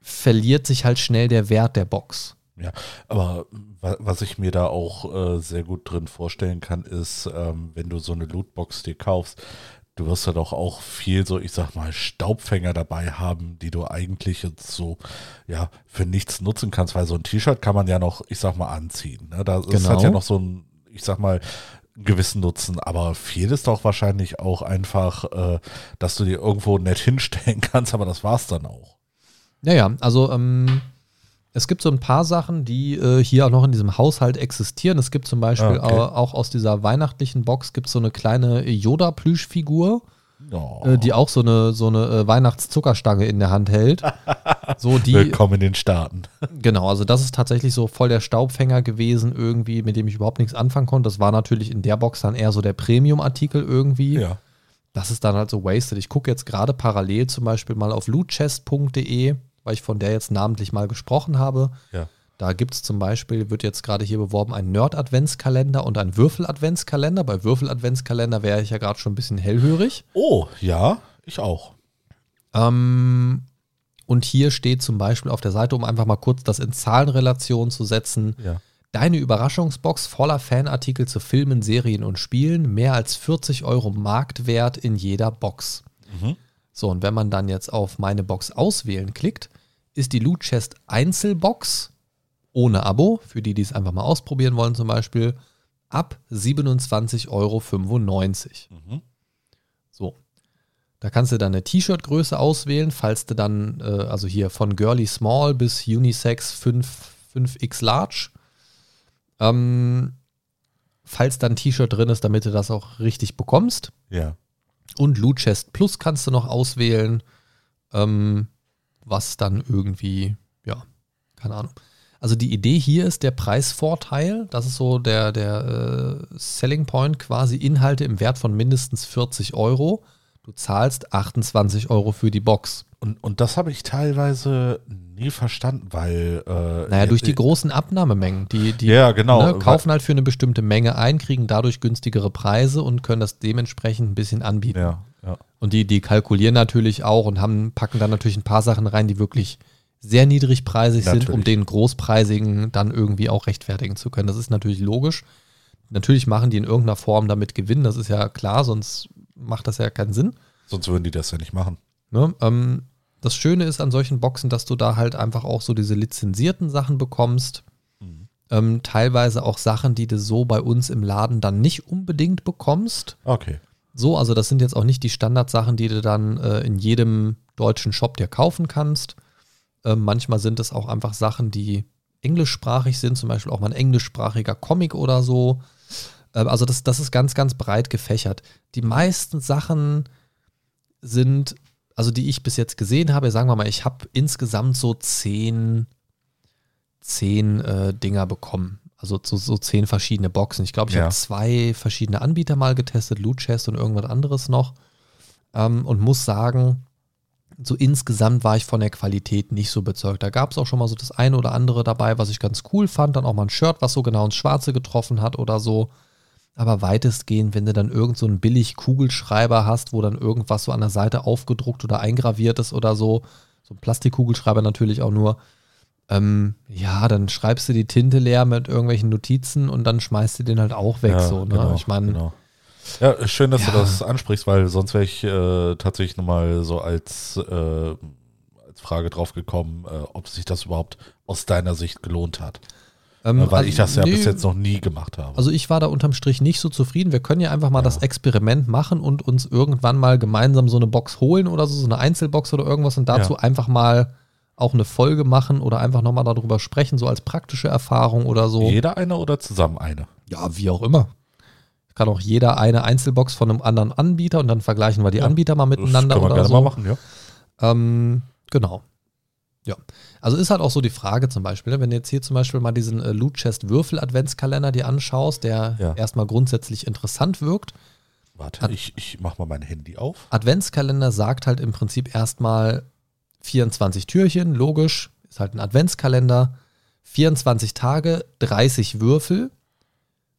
verliert sich halt schnell der Wert der Box. Ja, aber wa- was ich mir da auch äh, sehr gut drin vorstellen kann, ist, ähm, wenn du so eine Lootbox dir kaufst, du wirst ja doch auch viel so, ich sag mal, Staubfänger dabei haben, die du eigentlich jetzt so, ja, für nichts nutzen kannst, weil so ein T-Shirt kann man ja noch, ich sag mal, anziehen. Ne? Das Genau. hat ja noch so ein, ich sag mal, gewissen Nutzen, aber viel ist doch wahrscheinlich auch einfach, äh, dass du dir irgendwo nett hinstellen kannst, aber das war's dann auch. Naja, also ähm, es gibt so ein paar Sachen, die äh, hier auch noch in diesem Haushalt existieren. Es gibt zum Beispiel Ah, okay. au- auch aus dieser weihnachtlichen Box gibt so eine kleine Yoda-Plüschfigur, Oh. äh, die auch so eine, so eine äh, Weihnachtszuckerstange in der Hand hält. So die, Willkommen in den Staaten. genau, also das ist tatsächlich so voll der Staubfänger gewesen irgendwie, mit dem ich überhaupt nichts anfangen konnte. Das war natürlich in der Box dann eher so der Premium-Artikel irgendwie. Ja. Das ist dann halt so wasted. Ich gucke jetzt gerade parallel zum Beispiel mal auf lootchest.de, weil ich von der jetzt namentlich mal gesprochen habe. Ja. Da gibt es zum Beispiel, wird jetzt gerade hier beworben, ein Nerd-Adventskalender und ein Würfel-Adventskalender. Bei Würfel-Adventskalender wäre ich ja gerade schon ein bisschen hellhörig. Oh, ja, ich auch. Ähm, und hier steht zum Beispiel auf der Seite, um einfach mal kurz das in Zahlenrelation zu setzen, Ja. Deine Überraschungsbox voller Fanartikel zu Filmen, Serien und Spielen, mehr als 40 Euro Marktwert in jeder Box. Mhm. So, und wenn man dann jetzt auf meine Box auswählen klickt, ist die Loot Chest Einzelbox ohne Abo, für die, die es einfach mal ausprobieren wollen zum Beispiel, ab 27,95 Euro. Mhm. So. Da kannst du dann eine T-Shirt-Größe auswählen, falls du dann, äh, also hier von Girly Small bis Unisex 5, 5X Large. Ähm, falls da ein T-Shirt drin ist, damit du das auch richtig bekommst. Ja. Und Loot Chest Plus kannst du noch auswählen, ähm, was dann irgendwie, ja, keine Ahnung. Also die Idee hier ist der Preisvorteil. Das ist so der, der äh, Selling Point, quasi Inhalte im Wert von mindestens 40 Euro. Du zahlst 28 Euro für die Box. Und, und das habe ich teilweise nie verstanden, weil. Äh, Naja, durch die großen Abnahmemengen. Die, die Ja, genau. ne, kaufen halt für eine bestimmte Menge ein, kriegen dadurch günstigere Preise und können das dementsprechend ein bisschen anbieten. Ja, ja. Und die, die kalkulieren natürlich auch und haben, packen dann natürlich ein paar Sachen rein, die wirklich sehr niedrigpreisig sind, um Natürlich. den großpreisigen dann irgendwie auch rechtfertigen zu können. Das ist natürlich logisch. Natürlich machen die in irgendeiner Form damit Gewinn, das ist ja klar, sonst macht das ja keinen Sinn. Sonst würden die das ja nicht machen. Ne? Ähm, das Schöne ist an solchen Boxen, dass du da halt einfach auch so diese lizenzierten Sachen bekommst. Ähm, teilweise auch Sachen, die du so bei uns im Laden dann nicht unbedingt bekommst. Okay. So, also das sind jetzt auch nicht die Standardsachen, die du dann äh, in jedem deutschen Shop dir kaufen kannst. Ähm, manchmal sind es auch einfach Sachen, die englischsprachig sind, zum Beispiel auch mal ein englischsprachiger Comic oder so. Ähm, also das, das ist ganz, ganz breit gefächert. Die meisten Sachen sind, also die ich bis jetzt gesehen habe, sagen wir mal, ich habe insgesamt so zehn, zehn äh, Dinger bekommen. Also so, so zehn verschiedene Boxen. Ich glaube, ich Ja. habe zwei verschiedene Anbieter mal getestet, Loot Chest und irgendwas anderes noch. Ähm, und muss sagen, so insgesamt war ich von der Qualität nicht so bezeugt. Da gab es auch schon mal so das eine oder andere dabei, was ich ganz cool fand. Dann auch mal ein Shirt, was so genau ins Schwarze getroffen hat oder so. Aber weitestgehend, wenn du dann irgend so einen billig Kugelschreiber hast, wo dann irgendwas so an der Seite aufgedruckt oder eingraviert ist oder so, so ein Plastikkugelschreiber natürlich auch nur, ähm, ja, dann schreibst du die Tinte leer mit irgendwelchen Notizen und dann schmeißt du den halt auch weg. ja, so, ne? genau, ich meine, genau. Ja, schön, dass du Ja. das ansprichst, weil sonst wäre ich äh, tatsächlich nochmal so als, äh, als Frage drauf gekommen, äh, ob sich das überhaupt aus deiner Sicht gelohnt hat. Ähm, Äh, weil also, ich das ja nee, bis jetzt noch nie gemacht habe. Also ich war da unterm Strich nicht so zufrieden. Wir können ja einfach mal Ja. das Experiment machen und uns irgendwann mal gemeinsam so eine Box holen oder so, so eine Einzelbox oder irgendwas und dazu Ja. einfach mal auch eine Folge machen oder einfach nochmal darüber sprechen, so als praktische Erfahrung oder so. Jeder eine oder zusammen eine? Ja, wie auch immer. Kann auch jeder eine Einzelbox von einem anderen Anbieter und dann vergleichen wir die Ja, Anbieter mal miteinander das können wir oder gerne so. mal machen, ja. Ähm, genau. Ja. Also ist halt auch so die Frage zum Beispiel, ne, wenn du jetzt hier zum Beispiel mal diesen äh, Loot Chest Würfel Adventskalender dir anschaust, der Ja. erstmal grundsätzlich interessant wirkt. Warte, Hat- ich, ich mach mal mein Handy auf. Adventskalender sagt halt im Prinzip erstmal 24 Türchen, logisch, ist halt ein Adventskalender, 24 Tage, 30 Würfel,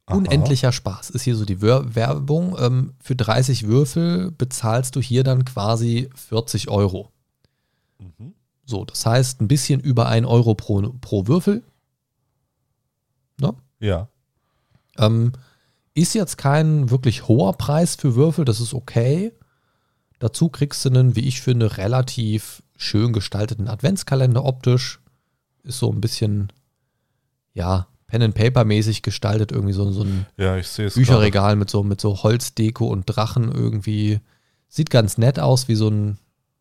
Aha. unendlicher Spaß. Ist hier so die Wer Werbung. Ähm, für 30 Würfel bezahlst du hier dann quasi 40 Euro. So, das heißt ein bisschen über 1 Euro pro, pro Würfel. Ne? Ja. Ähm, ist jetzt kein wirklich hoher Preis für Würfel, das ist okay. Dazu kriegst du einen, wie ich finde, relativ schön gestalteten Adventskalender optisch. Ist so ein bisschen, ja, Pen-and-Paper-mäßig gestaltet, irgendwie so, so ein Ja. Bücherregal mit so, mit so Holzdeko und Drachen irgendwie. Sieht ganz nett aus, wie so ein,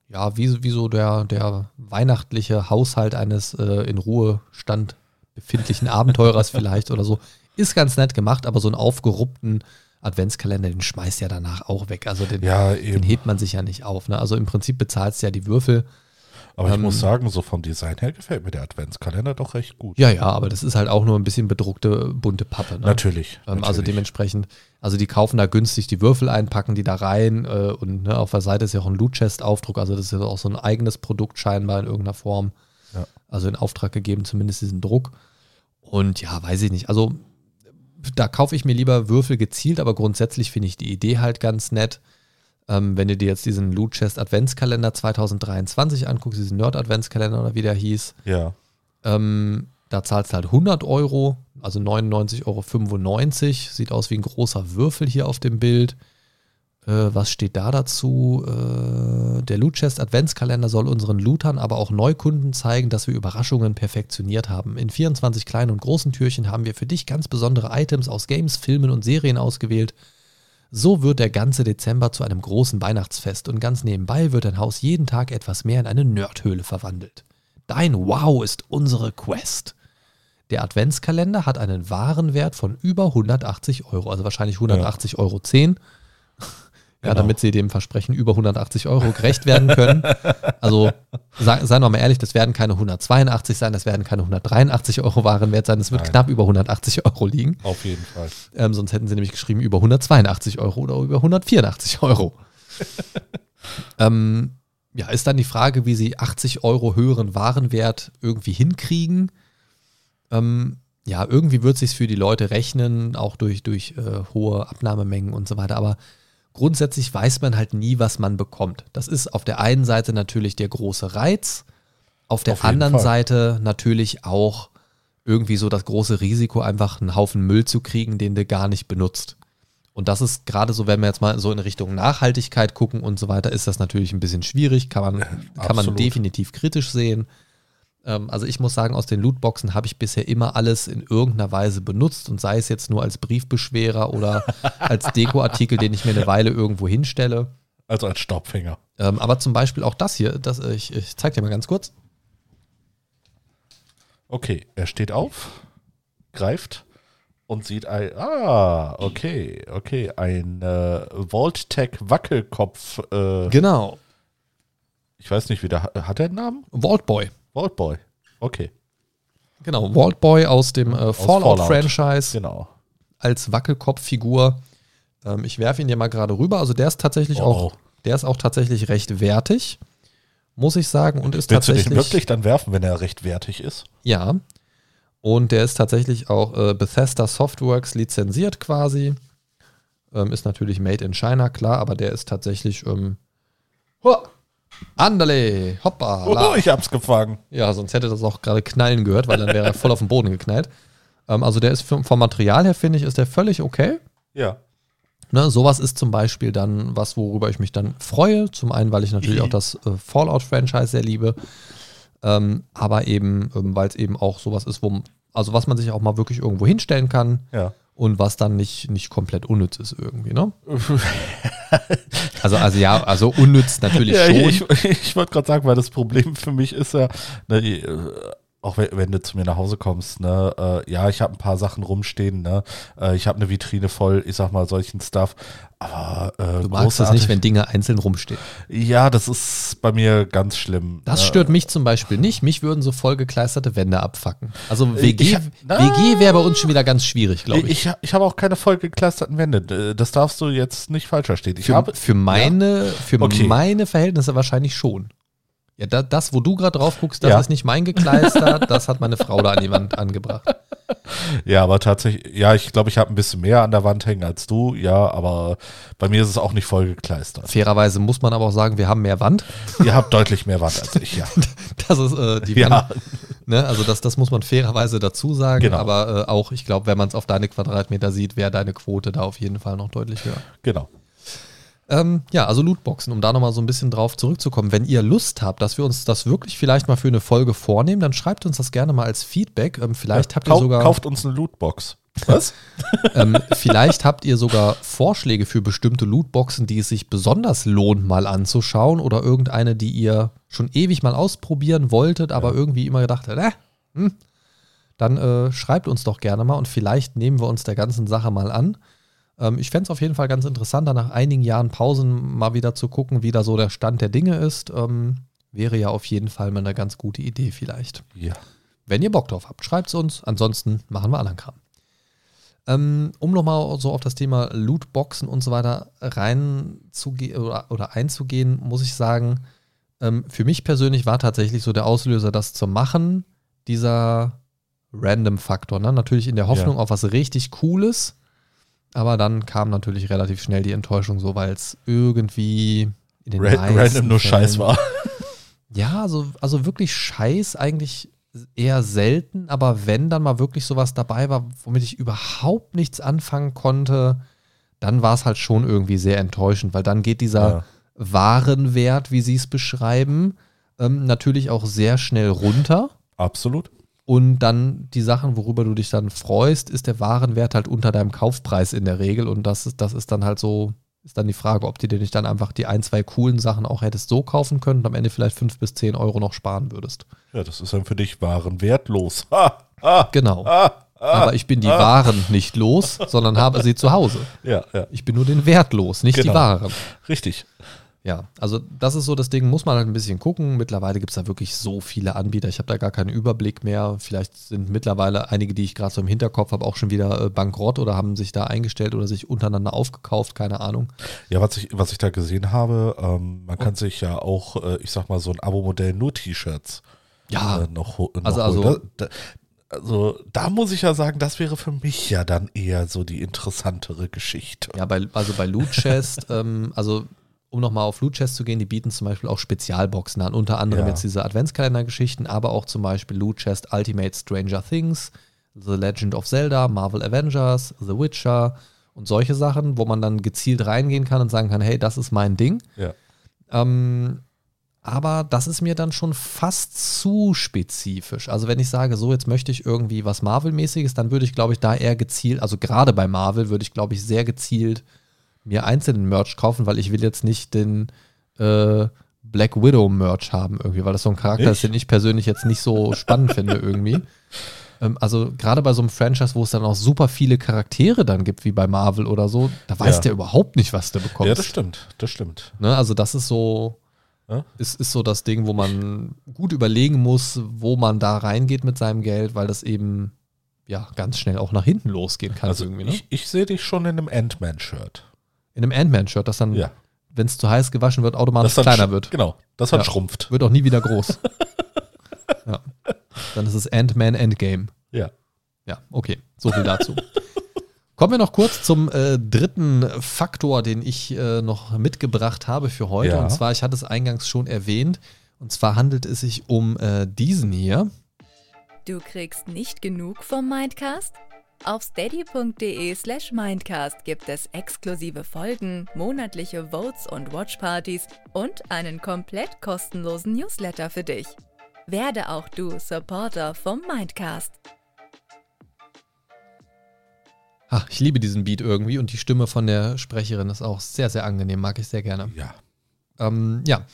ja, wie, wie so der, der weihnachtliche Haushalt eines äh, in Ruhestand befindlichen Abenteurers vielleicht oder so. Ist ganz nett gemacht, aber so einen aufgeruppten Adventskalender, den schmeißt ja danach auch weg. Also den, Ja, den hebt man sich ja nicht auf. Ne? Also im Prinzip bezahlst du ja die Würfel. Aber ich ähm, muss sagen, so vom Design her gefällt mir der Adventskalender doch recht gut. Ja, ja, aber das ist halt auch nur ein bisschen bedruckte, bunte Pappe. Ne? Natürlich. Ähm, also natürlich. dementsprechend, also die kaufen da günstig die Würfel ein, packen die da rein äh, und ne, auf der Seite ist ja auch ein Loot Chest Aufdruck, also das ist ja auch so ein eigenes Produkt scheinbar in irgendeiner Form. Ja. Also in Auftrag gegeben, zumindest diesen Druck. Und ja, weiß ich nicht. Also da kaufe ich mir lieber Würfel gezielt, aber grundsätzlich finde ich die Idee halt ganz nett. Ähm, wenn du dir jetzt diesen Loot Chest Adventskalender 2023 anguckst, diesen Nerd Adventskalender oder wie der hieß, Ja. ähm, da zahlst du halt 100 Euro, also 99,95 Euro. Sieht aus wie ein großer Würfel hier auf dem Bild. Äh, was steht da dazu? Äh, der Loot Chest Adventskalender soll unseren Lootern, aber auch Neukunden zeigen, dass wir Überraschungen perfektioniert haben. In 24 kleinen und großen Türchen haben wir für dich ganz besondere Items aus Games, Filmen und Serien ausgewählt. So wird der ganze Dezember zu einem großen Weihnachtsfest und ganz nebenbei wird dein Haus jeden Tag etwas mehr in eine Nerdhöhle verwandelt. Dein Wow ist unsere Quest. Der Adventskalender hat einen Warenwert von über 180 Euro, also wahrscheinlich 180 Euro 10. Ja, Genau. damit sie dem Versprechen über 180 Euro gerecht werden können. Also seien wir mal ehrlich, das werden keine 182 sein, das werden keine 183 Euro Warenwert sein, es wird Nein. knapp über 180 Euro liegen. Auf jeden Fall. Ähm, sonst hätten sie nämlich geschrieben über 182 Euro oder über 184 Euro. ähm, ja, ist dann die Frage, wie sie 80 Euro höheren Warenwert irgendwie hinkriegen. Ähm, ja, irgendwie wird es sich für die Leute rechnen, auch durch, durch äh, hohe Abnahmemengen und so weiter. Aber grundsätzlich weiß man halt nie, was man bekommt. Das ist auf der einen Seite natürlich der große Reiz, auf der Auf anderen Fall. Seite natürlich auch irgendwie so das große Risiko, einfach einen Haufen Müll zu kriegen, den du gar nicht benutzt. Und das ist gerade so, wenn wir jetzt mal so in Richtung Nachhaltigkeit gucken und so weiter, ist das natürlich ein bisschen schwierig, kann man, kann man definitiv kritisch sehen. Ähm, also ich muss sagen, aus den Lootboxen habe ich bisher immer alles in irgendeiner Weise benutzt und sei es jetzt nur als Briefbeschwerer oder als Dekoartikel, den ich mir eine Weile irgendwo hinstelle. Also als Staubfänger. Ähm, aber zum Beispiel auch das hier, das, äh, ich, ich zeige dir mal ganz kurz. Okay, er steht auf, greift und sieht ein. Ah, okay, okay. Ein äh, Vault-Tech Wackelkopf. Äh, Genau, ich weiß nicht, wie der hat er einen Namen? Vault Boy. Vault Boy. Okay, Genau, Vault Boy aus dem äh, Fallout. Fallout-Franchise. genau. als Wackelkopffigur. Ähm, ich werfe ihn dir mal gerade rüber. Also der ist tatsächlich Oh, auch, der ist auch tatsächlich recht wertig, muss ich sagen. Und ist Willst du tatsächlich. den wirklich dann werfen, wenn er recht wertig ist? Ja. Und der ist tatsächlich auch äh, Bethesda Softworks lizenziert quasi. Ähm, ist natürlich made in China, klar, aber der ist tatsächlich. Ähm! Andale, hoppa. Oh, ich hab's gefangen. Ja, sonst hätte das auch gerade knallen gehört, weil dann wäre er voll auf den Boden geknallt. Ähm, also der ist vom, vom Material her, finde ich, ist der völlig okay. Ja. Ne, sowas ist zum Beispiel dann was, worüber ich mich dann freue. Zum einen, weil ich natürlich auch das äh, Fallout-Franchise sehr liebe. Ähm, aber eben, ähm, weil es eben auch sowas ist, wo, also was man sich auch mal wirklich irgendwo hinstellen kann Ja. Und was dann nicht, nicht komplett unnütz ist irgendwie, ne? Also, also ja, also unnütz natürlich ja, schon. Ich, ich wollte gerade sagen, weil das Problem für mich ist ja, ne, äh, auch wenn, wenn du zu mir nach Hause kommst, ne, äh, ja, ich habe ein paar Sachen rumstehen, ne, äh, ich habe eine Vitrine voll, ich sag mal, solchen Stuff, aber äh, du magst es nicht, wenn Dinge einzeln rumstehen. Ja, das ist bei mir ganz schlimm. Das ne. stört mich zum Beispiel nicht. Mich würden so vollgekleisterte Wände abfacken. Also WG, hab-. WG wäre bei uns schon wieder ganz schwierig, glaube ich. Ich, ich habe auch keine vollgekleisterten Wände. Das darfst du jetzt nicht falsch verstehen. Ich Für, habe für meine, für Okay. meine Verhältnisse wahrscheinlich schon. Ja, da, das, wo du gerade drauf guckst, das Ja. ist nicht mein Gekleister, das hat meine Frau da an die Wand angebracht. Ja, aber tatsächlich, ja, ich glaube, ich habe ein bisschen mehr an der Wand hängen als du, ja, aber bei mir ist es auch nicht voll gekleistert. Fairerweise muss man aber auch sagen, wir haben mehr Wand. Ihr habt deutlich mehr Wand als ich, ja. Das ist äh, die Ja. Wand. Ne? Also das, das muss man fairerweise dazu sagen. Genau. Aber äh, auch, ich glaube, wenn man es auf deine Quadratmeter sieht, wäre deine Quote da auf jeden Fall noch deutlich höher. Genau. Ähm, ja, also Lootboxen, um da nochmal so ein bisschen drauf zurückzukommen. Wenn ihr Lust habt, dass wir uns das wirklich vielleicht mal für eine Folge vornehmen, dann schreibt uns das gerne mal als Feedback. Ähm, vielleicht habt ihr sogar. Kauft uns eine Lootbox. Was? Ähm, vielleicht habt ihr sogar Vorschläge für bestimmte Lootboxen, die es sich besonders lohnt, mal anzuschauen oder irgendeine, die ihr schon ewig mal ausprobieren wolltet, aber irgendwie immer gedacht habt, äh, hm, dann äh, schreibt uns doch gerne mal und vielleicht nehmen wir uns der ganzen Sache mal an. Ähm, ich fände es auf jeden Fall ganz interessant, da nach einigen Jahren Pausen mal wieder zu gucken, wie da so der Stand der Dinge ist. Ähm, wäre ja auf jeden Fall mal eine ganz gute Idee vielleicht. Ja. Wenn ihr Bock drauf habt, schreibt es uns. Ansonsten machen wir anderen Kram. Ähm, um nochmal so auf das Thema Lootboxen und so weiter reinzugehen oder, oder einzugehen, muss ich sagen, ähm, für mich persönlich war tatsächlich so der Auslöser, das zu machen, dieser Random-Faktor. Ne? Natürlich in der Hoffnung Ja. auf was richtig Cooles, aber dann kam natürlich relativ schnell die Enttäuschung, so weil es irgendwie in den Ra meisten random nur Scheiß war. ja, also, also wirklich Scheiß eigentlich eher selten, aber wenn dann mal wirklich sowas dabei war, womit ich überhaupt nichts anfangen konnte, dann war es halt schon irgendwie sehr enttäuschend, weil dann geht dieser Ja. Warenwert, wie sie es beschreiben, ähm, natürlich auch sehr schnell runter. Absolut. Und dann die Sachen, worüber du dich dann freust, ist der Warenwert halt unter deinem Kaufpreis in der Regel. Und das ist, das ist dann halt so, ist dann die Frage, ob du dir nicht dann einfach die ein, zwei coolen Sachen auch hättest so kaufen können und am Ende vielleicht fünf bis zehn Euro noch sparen würdest. Ja, das ist dann für dich waren wertlos. Ha, ha, Genau. ha. Aber ich bin die Waren nicht los, sondern habe sie zu Hause. Ja, ja, Ich bin nur den Wert los, nicht die Genau. Waren. richtig. Ja, also das ist so das Ding, muss man halt ein bisschen gucken. Mittlerweile gibt es da wirklich so viele Anbieter. Ich habe da gar keinen Überblick mehr. Vielleicht sind mittlerweile einige, die ich gerade so im Hinterkopf habe, auch schon wieder äh, bankrott oder haben sich da eingestellt oder sich untereinander aufgekauft, keine Ahnung. Ja, was ich, was ich da gesehen habe, ähm, man kann sich ja auch, äh, ich sag mal, so ein Abo-Modell nur T-Shirts Ja, äh, noch, noch also- holen. also- Da, da, also da muss ich ja sagen, das wäre für mich ja dann eher so die interessantere Geschichte. Ja, bei, also bei Loot Chest, ähm, also um nochmal auf Loot Chest zu gehen, die bieten zum Beispiel auch Spezialboxen an, unter anderem Ja. jetzt diese Adventskalender-Geschichten, aber auch zum Beispiel Loot Chest Ultimate Stranger Things, The Legend of Zelda, Marvel Avengers, The Witcher und solche Sachen, wo man dann gezielt reingehen kann und sagen kann, hey, das ist mein Ding. Ja. Ähm, aber das ist mir dann schon fast zu spezifisch. Also wenn ich sage, so jetzt möchte ich irgendwie was Marvel-mäßiges, dann würde ich, glaube ich, da eher gezielt, also gerade bei Marvel würde ich, glaube ich, sehr gezielt mir einzelnen Merch kaufen, weil ich will jetzt nicht den äh, Black Widow Merch haben irgendwie, weil das so ein Charakter ist, Nicht? den ich persönlich jetzt nicht so spannend finde irgendwie. Ähm, also gerade bei so einem Franchise, wo es dann auch super viele Charaktere dann gibt, wie bei Marvel oder so, da weißt du Ja. ja überhaupt nicht, was du bekommst. Ja, das stimmt, das stimmt. Ne, also das ist so, Ja. ist, ist so das Ding, wo man gut überlegen muss, wo man da reingeht mit seinem Geld, weil das eben ja ganz schnell auch nach hinten losgehen kann Also irgendwie. Ne? ich, ich sehe dich schon in einem Ant-Man-Shirt. In einem Ant-Man-Shirt, das dann, Ja. wenn es zu heiß gewaschen wird, automatisch kleiner wird. Genau, das dann Ja. schrumpft. Wird auch nie wieder groß. ja. Dann ist es Ant-Man Endgame. Ja. Ja, okay. So viel dazu. Kommen wir noch kurz zum äh, dritten Faktor, den ich äh, noch mitgebracht habe für heute. Ja. Und zwar, ich hatte es eingangs schon erwähnt, und zwar handelt es sich um äh, diesen hier. Du kriegst nicht genug vom Mindcast? Auf steady.de slash Mindcast gibt es exklusive Folgen, monatliche Votes und Watchpartys und einen komplett kostenlosen Newsletter für dich. Werde auch du Supporter vom Mindcast. Ach, ich liebe diesen Beat irgendwie und die Stimme von der Sprecherin ist auch sehr, sehr angenehm, mag ich sehr gerne. Ja. Ähm, ja,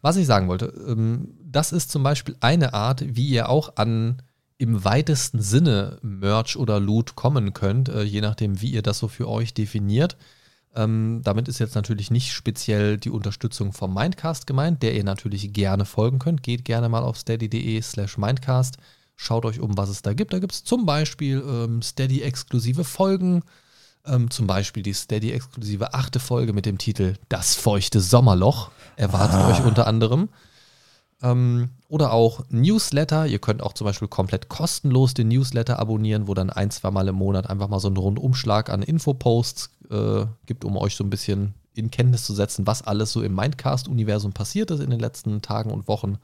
was ich sagen wollte, ähm, das ist zum Beispiel eine Art, wie ihr auch an im weitesten Sinne Merch oder Loot kommen könnt, äh, je nachdem, wie ihr das so für euch definiert. Ähm, damit ist jetzt natürlich nicht speziell die Unterstützung vom Mindcast gemeint, der ihr natürlich gerne folgen könnt. Geht gerne mal auf steady.de slash Mindcast. Schaut euch um, was es da gibt. Da gibt es zum Beispiel ähm, Steady-exklusive Folgen, ähm, zum Beispiel die Steady-exklusive achte Folge mit dem Titel Das feuchte Sommerloch erwartet euch unter anderem. Ähm, oder auch Newsletter. Ihr könnt auch zum Beispiel komplett kostenlos den Newsletter abonnieren, wo dann ein, zwei Mal im Monat einfach mal so einen Rundumschlag an Infoposts äh, gibt, um euch so ein bisschen in Kenntnis zu setzen, was alles so im Mindcast-Universum passiert ist in den letzten Tagen und Wochen.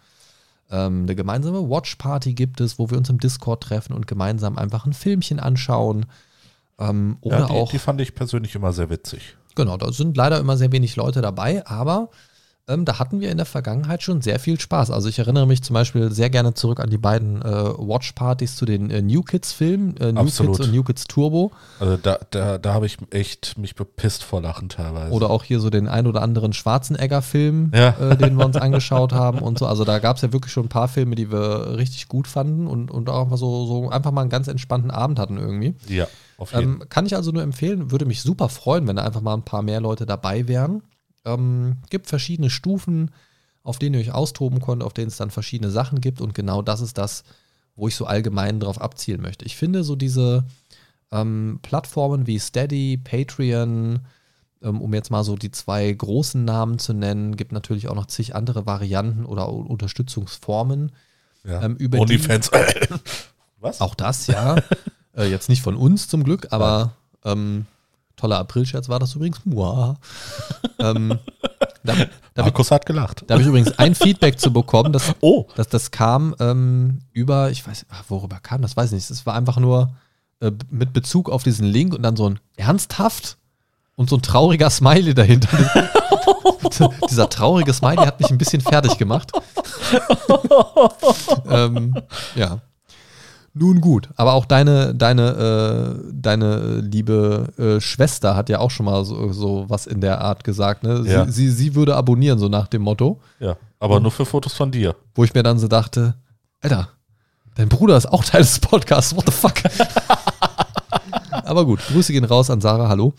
Ähm, eine gemeinsame Watchparty gibt es, wo wir uns im Discord treffen und gemeinsam einfach ein Filmchen anschauen. Ähm, oder ja die, auch die fand ich persönlich immer sehr witzig. Genau, da sind leider immer sehr wenig Leute dabei, aber ähm, da hatten wir in der Vergangenheit schon sehr viel Spaß. Also ich erinnere mich zum Beispiel sehr gerne zurück an die beiden äh, Watchpartys zu den äh, New Kids-Filmen, äh, New Absolut. Kids und New Kids Turbo. Also da, da, da habe ich echt mich bepisst vor Lachen teilweise. Oder auch hier so den ein oder anderen Schwarzenegger-Film, Ja. äh, den wir uns angeschaut haben und so. Also da gab es ja wirklich schon ein paar Filme, die wir richtig gut fanden und, und auch einfach so, so einfach mal einen ganz entspannten Abend hatten irgendwie. ja, auf jeden Ähm, kann ich also nur empfehlen, würde mich super freuen, wenn da einfach mal ein paar mehr Leute dabei wären. Ähm, gibt verschiedene Stufen, auf denen ihr euch austoben könnt, auf denen es dann verschiedene Sachen gibt und genau das ist das, wo ich so allgemein drauf abzielen möchte. Ich finde so diese ähm, Plattformen wie Steady, Patreon, ähm, um jetzt mal so die zwei großen Namen zu nennen, gibt natürlich auch noch zig andere Varianten oder Unterstützungsformen. ja. ähm, über die- Onlyfans. Was? Auch das, ja. äh, jetzt nicht von uns zum Glück, aber ähm, toller Aprilscherz war das übrigens. Muah. ähm, da da habe ich, Markus hat gelacht. da hab ich übrigens ein Feedback zu bekommen, dass, Oh. dass das kam ähm, über, ich weiß, ach, worüber kam das, weiß ich nicht. Es war einfach nur äh, mit Bezug auf diesen Link und dann so ein ernsthaft und so ein trauriger Smiley dahinter. Dieser traurige Smiley hat mich ein bisschen fertig gemacht. ähm, ja. Nun gut, aber auch deine, deine, äh, deine liebe äh, Schwester hat ja auch schon mal so, so was in der Art gesagt. Ne? Sie, Ja. sie, sie würde abonnieren, so nach dem Motto, Ja, aber nur für Fotos von dir. wo ich mir dann so dachte, Alter, dein Bruder ist auch Teil des Podcasts, what the fuck? aber gut, Grüße gehen raus an Sarah, hallo.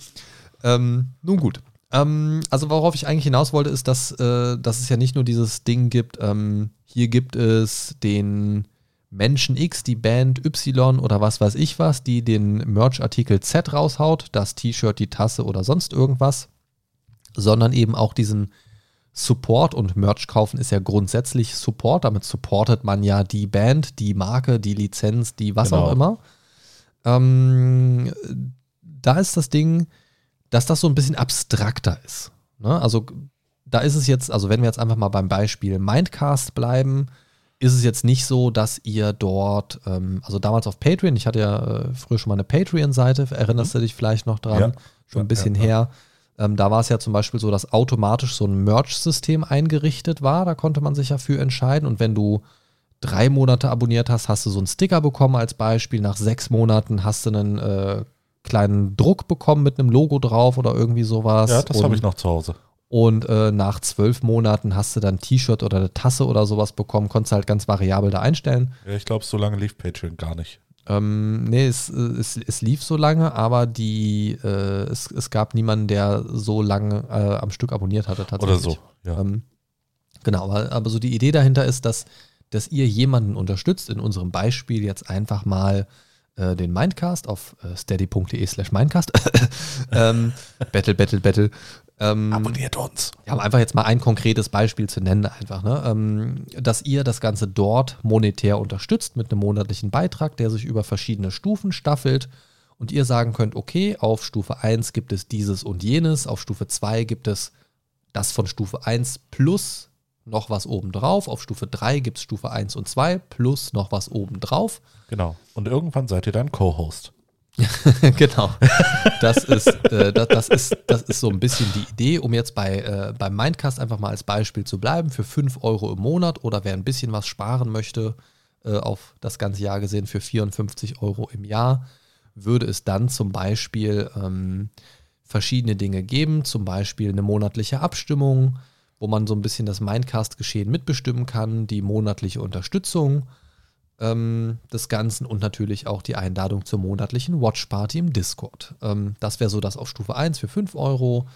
Ähm, nun gut. Ähm, also worauf ich eigentlich hinaus wollte, ist, dass, äh, dass es ja nicht nur dieses Ding gibt, ähm, hier gibt es den Menschen X, die Band Y oder was weiß ich was, die den Merch-Artikel Z raushaut, das T-Shirt, die Tasse oder sonst irgendwas, sondern eben auch diesen Support und Merch kaufen ist ja grundsätzlich Support. Damit supportet man ja die Band, die Marke, die Lizenz, die was Genau. auch immer. Ähm, da ist das Ding, dass das so ein bisschen abstrakter ist. Ne? Also da ist es jetzt, also wenn wir jetzt einfach mal beim Beispiel Mindcast bleiben, ist es jetzt nicht so, dass ihr dort, ähm, also damals auf Patreon, ich hatte ja äh, früher schon mal eine Patreon-Seite, erinnerst du dich vielleicht noch dran? Ja. Schon ein bisschen ja, ja. her. Ähm, da war es ja zum Beispiel so, dass automatisch so ein Merch-System eingerichtet war. Da konnte man sich ja für entscheiden. Und wenn du drei Monate abonniert hast, hast du so einen Sticker bekommen als Beispiel. Nach sechs Monaten hast du einen äh, kleinen Druck bekommen mit einem Logo drauf oder irgendwie sowas. Ja, das habe ich noch zu Hause. Und äh, nach zwölf Monaten hast du dann ein T-Shirt oder eine Tasse oder sowas bekommen, konntest halt ganz variabel da einstellen. Ja, ich glaube, so lange lief Patreon gar nicht. Ähm, nee, es, es, es lief so lange, aber die, äh, es, es gab niemanden, der so lange äh, am Stück abonniert hatte Oder tatsächlich. so. Ja. Ähm, genau, aber, aber so die Idee dahinter ist, dass, dass ihr jemanden unterstützt, in unserem Beispiel jetzt einfach mal äh, den Mindcast auf äh, steady.de slash Mindcast. ähm, battle, battle, battle. Ähm, Abonniert uns. ja, um einfach jetzt mal ein konkretes Beispiel zu nennen, einfach, ne? ähm, dass ihr das Ganze dort monetär unterstützt mit einem monatlichen Beitrag, der sich über verschiedene Stufen staffelt und ihr sagen könnt, okay, auf Stufe 1 gibt es dieses und jenes, auf Stufe 2 gibt es das von Stufe 1 plus noch was obendrauf, auf Stufe 3 gibt es Stufe 1 und 2 plus noch was obendrauf. Genau. Und irgendwann seid ihr dann Co-Host. genau. Das ist, äh, das, das, ist, das ist so ein bisschen die Idee, um jetzt bei, äh, beim Mindcast einfach mal als Beispiel zu bleiben, für 5 Euro im Monat oder wer ein bisschen was sparen möchte, äh, auf das ganze Jahr gesehen für 54 Euro im Jahr, würde es dann zum Beispiel ähm, verschiedene Dinge geben, zum Beispiel eine monatliche Abstimmung, wo man so ein bisschen das Mindcast-Geschehen mitbestimmen kann, die monatliche Unterstützung ähm, des Ganzen und natürlich auch die Einladung zur monatlichen Watchparty im Discord. Ähm, das wäre so das auf Stufe 1 für 5 Euro.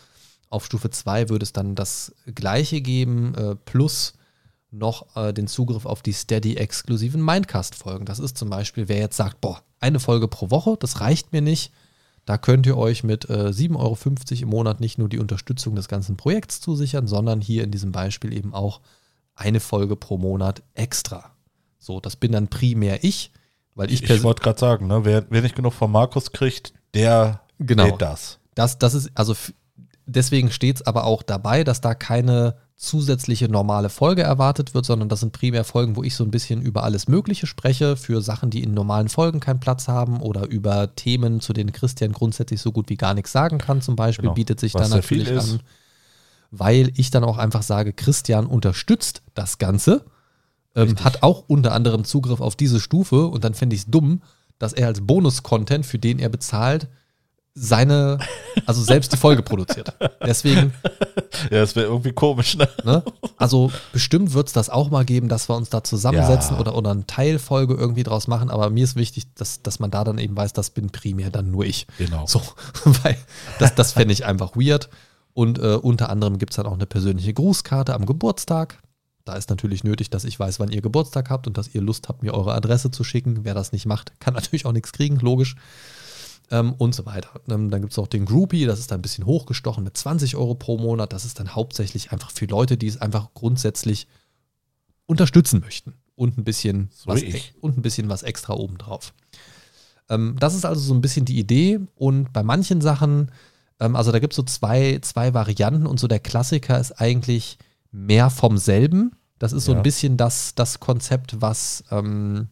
Auf Stufe 2 würde es dann das gleiche geben, äh, plus noch äh, den Zugriff auf die Steady-exklusiven Mindcast-Folgen. Das ist zum Beispiel, wer jetzt sagt, boah, eine Folge pro Woche, das reicht mir nicht. Da könnt ihr euch mit äh, 7,50 Euro im Monat nicht nur die Unterstützung des ganzen Projekts zusichern, sondern hier in diesem Beispiel eben auch eine Folge pro Monat extra. So, das bin dann primär ich, weil ich, Ich, wollte gerade sagen, ne, wer, wer nicht genug von Markus kriegt, der Genau. lädt das. Das, das ist, also deswegen steht es aber auch dabei, dass da keine zusätzliche normale Folge erwartet wird, sondern das sind primär Folgen, wo ich so ein bisschen über alles Mögliche spreche, für Sachen, die in normalen Folgen keinen Platz haben oder über Themen, zu denen Christian grundsätzlich so gut wie gar nichts sagen kann, zum Beispiel, Genau. bietet sich viel natürlich ist. an, weil ich dann auch einfach sage, Christian unterstützt das Ganze, ähm, hat auch unter anderem Zugriff auf diese Stufe und dann fände ich es dumm, dass er als Bonus-Content, für den er bezahlt, seine, also selbst die Folge produziert. Deswegen, Ja, das wäre irgendwie komisch, ne? ne? Also bestimmt wird es das auch mal geben, dass wir uns da zusammensetzen Ja. oder, oder eine Teilfolge irgendwie draus machen, aber mir ist wichtig, dass, dass man da dann eben weiß, das bin primär dann nur ich. Genau. So, weil das, das fände ich einfach weird. Und äh, unter anderem gibt es dann auch eine persönliche Grußkarte am Geburtstag. Da ist natürlich nötig, dass ich weiß, wann ihr Geburtstag habt und dass ihr Lust habt, mir eure Adresse zu schicken. Wer das nicht macht, kann natürlich auch nichts kriegen, logisch. Ähm, und so weiter. Ähm, dann gibt es auch den Groupie, das ist dann ein bisschen hochgestochen mit 20 Euro pro Monat. Das ist dann hauptsächlich einfach für Leute, die es einfach grundsätzlich unterstützen möchten. Und ein bisschen, So was, wie ich. und ein bisschen was extra obendrauf. Ähm, das ist also so ein bisschen die Idee. Und bei manchen Sachen, ähm, also da gibt es so zwei, zwei Varianten und so der Klassiker ist eigentlich mehr vom selben. Das ist so Ja. ein bisschen das, das Konzept, was ähm,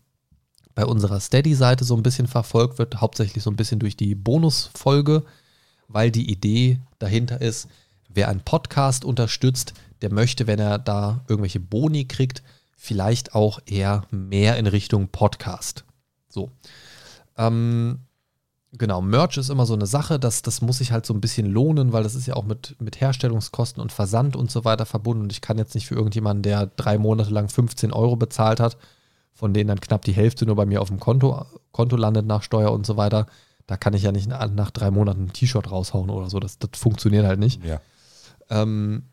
bei unserer Steady-Seite so ein bisschen verfolgt wird, hauptsächlich so ein bisschen durch die Bonusfolge, weil die Idee dahinter ist, wer einen Podcast unterstützt, der möchte, wenn er da irgendwelche Boni kriegt, vielleicht auch eher mehr in Richtung Podcast. So. Ähm, genau, Merch ist immer so eine Sache, das, das muss sich halt so ein bisschen lohnen, weil das ist ja auch mit, mit Herstellungskosten und Versand und so weiter verbunden. Und ich kann jetzt nicht für irgendjemanden, der drei Monate lang 15 Euro bezahlt hat, von denen dann knapp die Hälfte nur bei mir auf dem Konto, Konto landet nach Steuer und so weiter. Da kann ich ja nicht nach, drei Monaten ein T-Shirt raushauen oder so. Das, das funktioniert halt nicht. Ja. Ähm,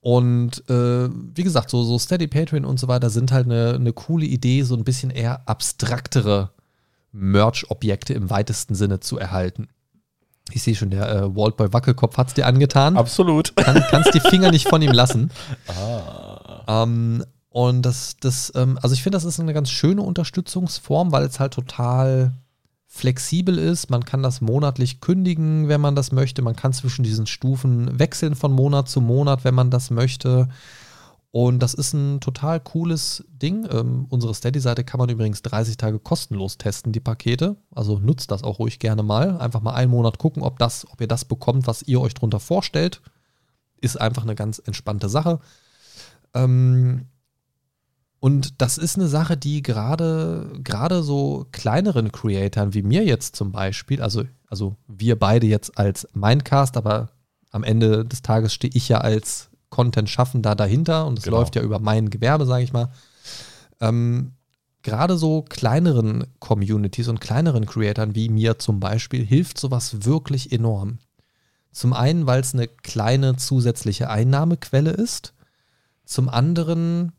und äh, wie gesagt, so, so Steady Patreon und so weiter sind halt eine, eine coole Idee, so ein bisschen eher abstraktere Merch-Objekte im weitesten Sinne zu erhalten. Ich sehe schon, der äh, Waldboy Wackelkopf hat es dir angetan. Absolut. Kann, kannst die Finger nicht von ihm lassen. Ah. Ähm, und das, das, ähm, also ich finde, das ist eine ganz schöne Unterstützungsform, weil es halt total flexibel ist. Man kann das monatlich kündigen, wenn man das möchte. Man kann zwischen diesen Stufen wechseln von Monat zu Monat, wenn man das möchte. Und das ist ein total cooles Ding. Ähm, unsere Steady-Seite kann man übrigens 30 Tage kostenlos testen, die Pakete. Also nutzt das auch ruhig gerne mal. Einfach mal einen Monat gucken, ob, das, ob ihr das bekommt, was ihr euch drunter vorstellt. Ist einfach eine ganz entspannte Sache. Ähm, und das ist eine Sache, die gerade gerade so kleineren Creatoren wie mir jetzt zum Beispiel, also, also wir beide jetzt als Mindcast, aber am Ende des Tages stehe ich ja als Content-Schaffender dahinter und es genau. läuft ja über mein Gewerbe, sage ich mal. Ähm, gerade so kleineren Communities und kleineren Creatoren wie mir zum Beispiel hilft sowas wirklich enorm. Zum einen, weil es eine kleine zusätzliche Einnahmequelle ist. Zum anderen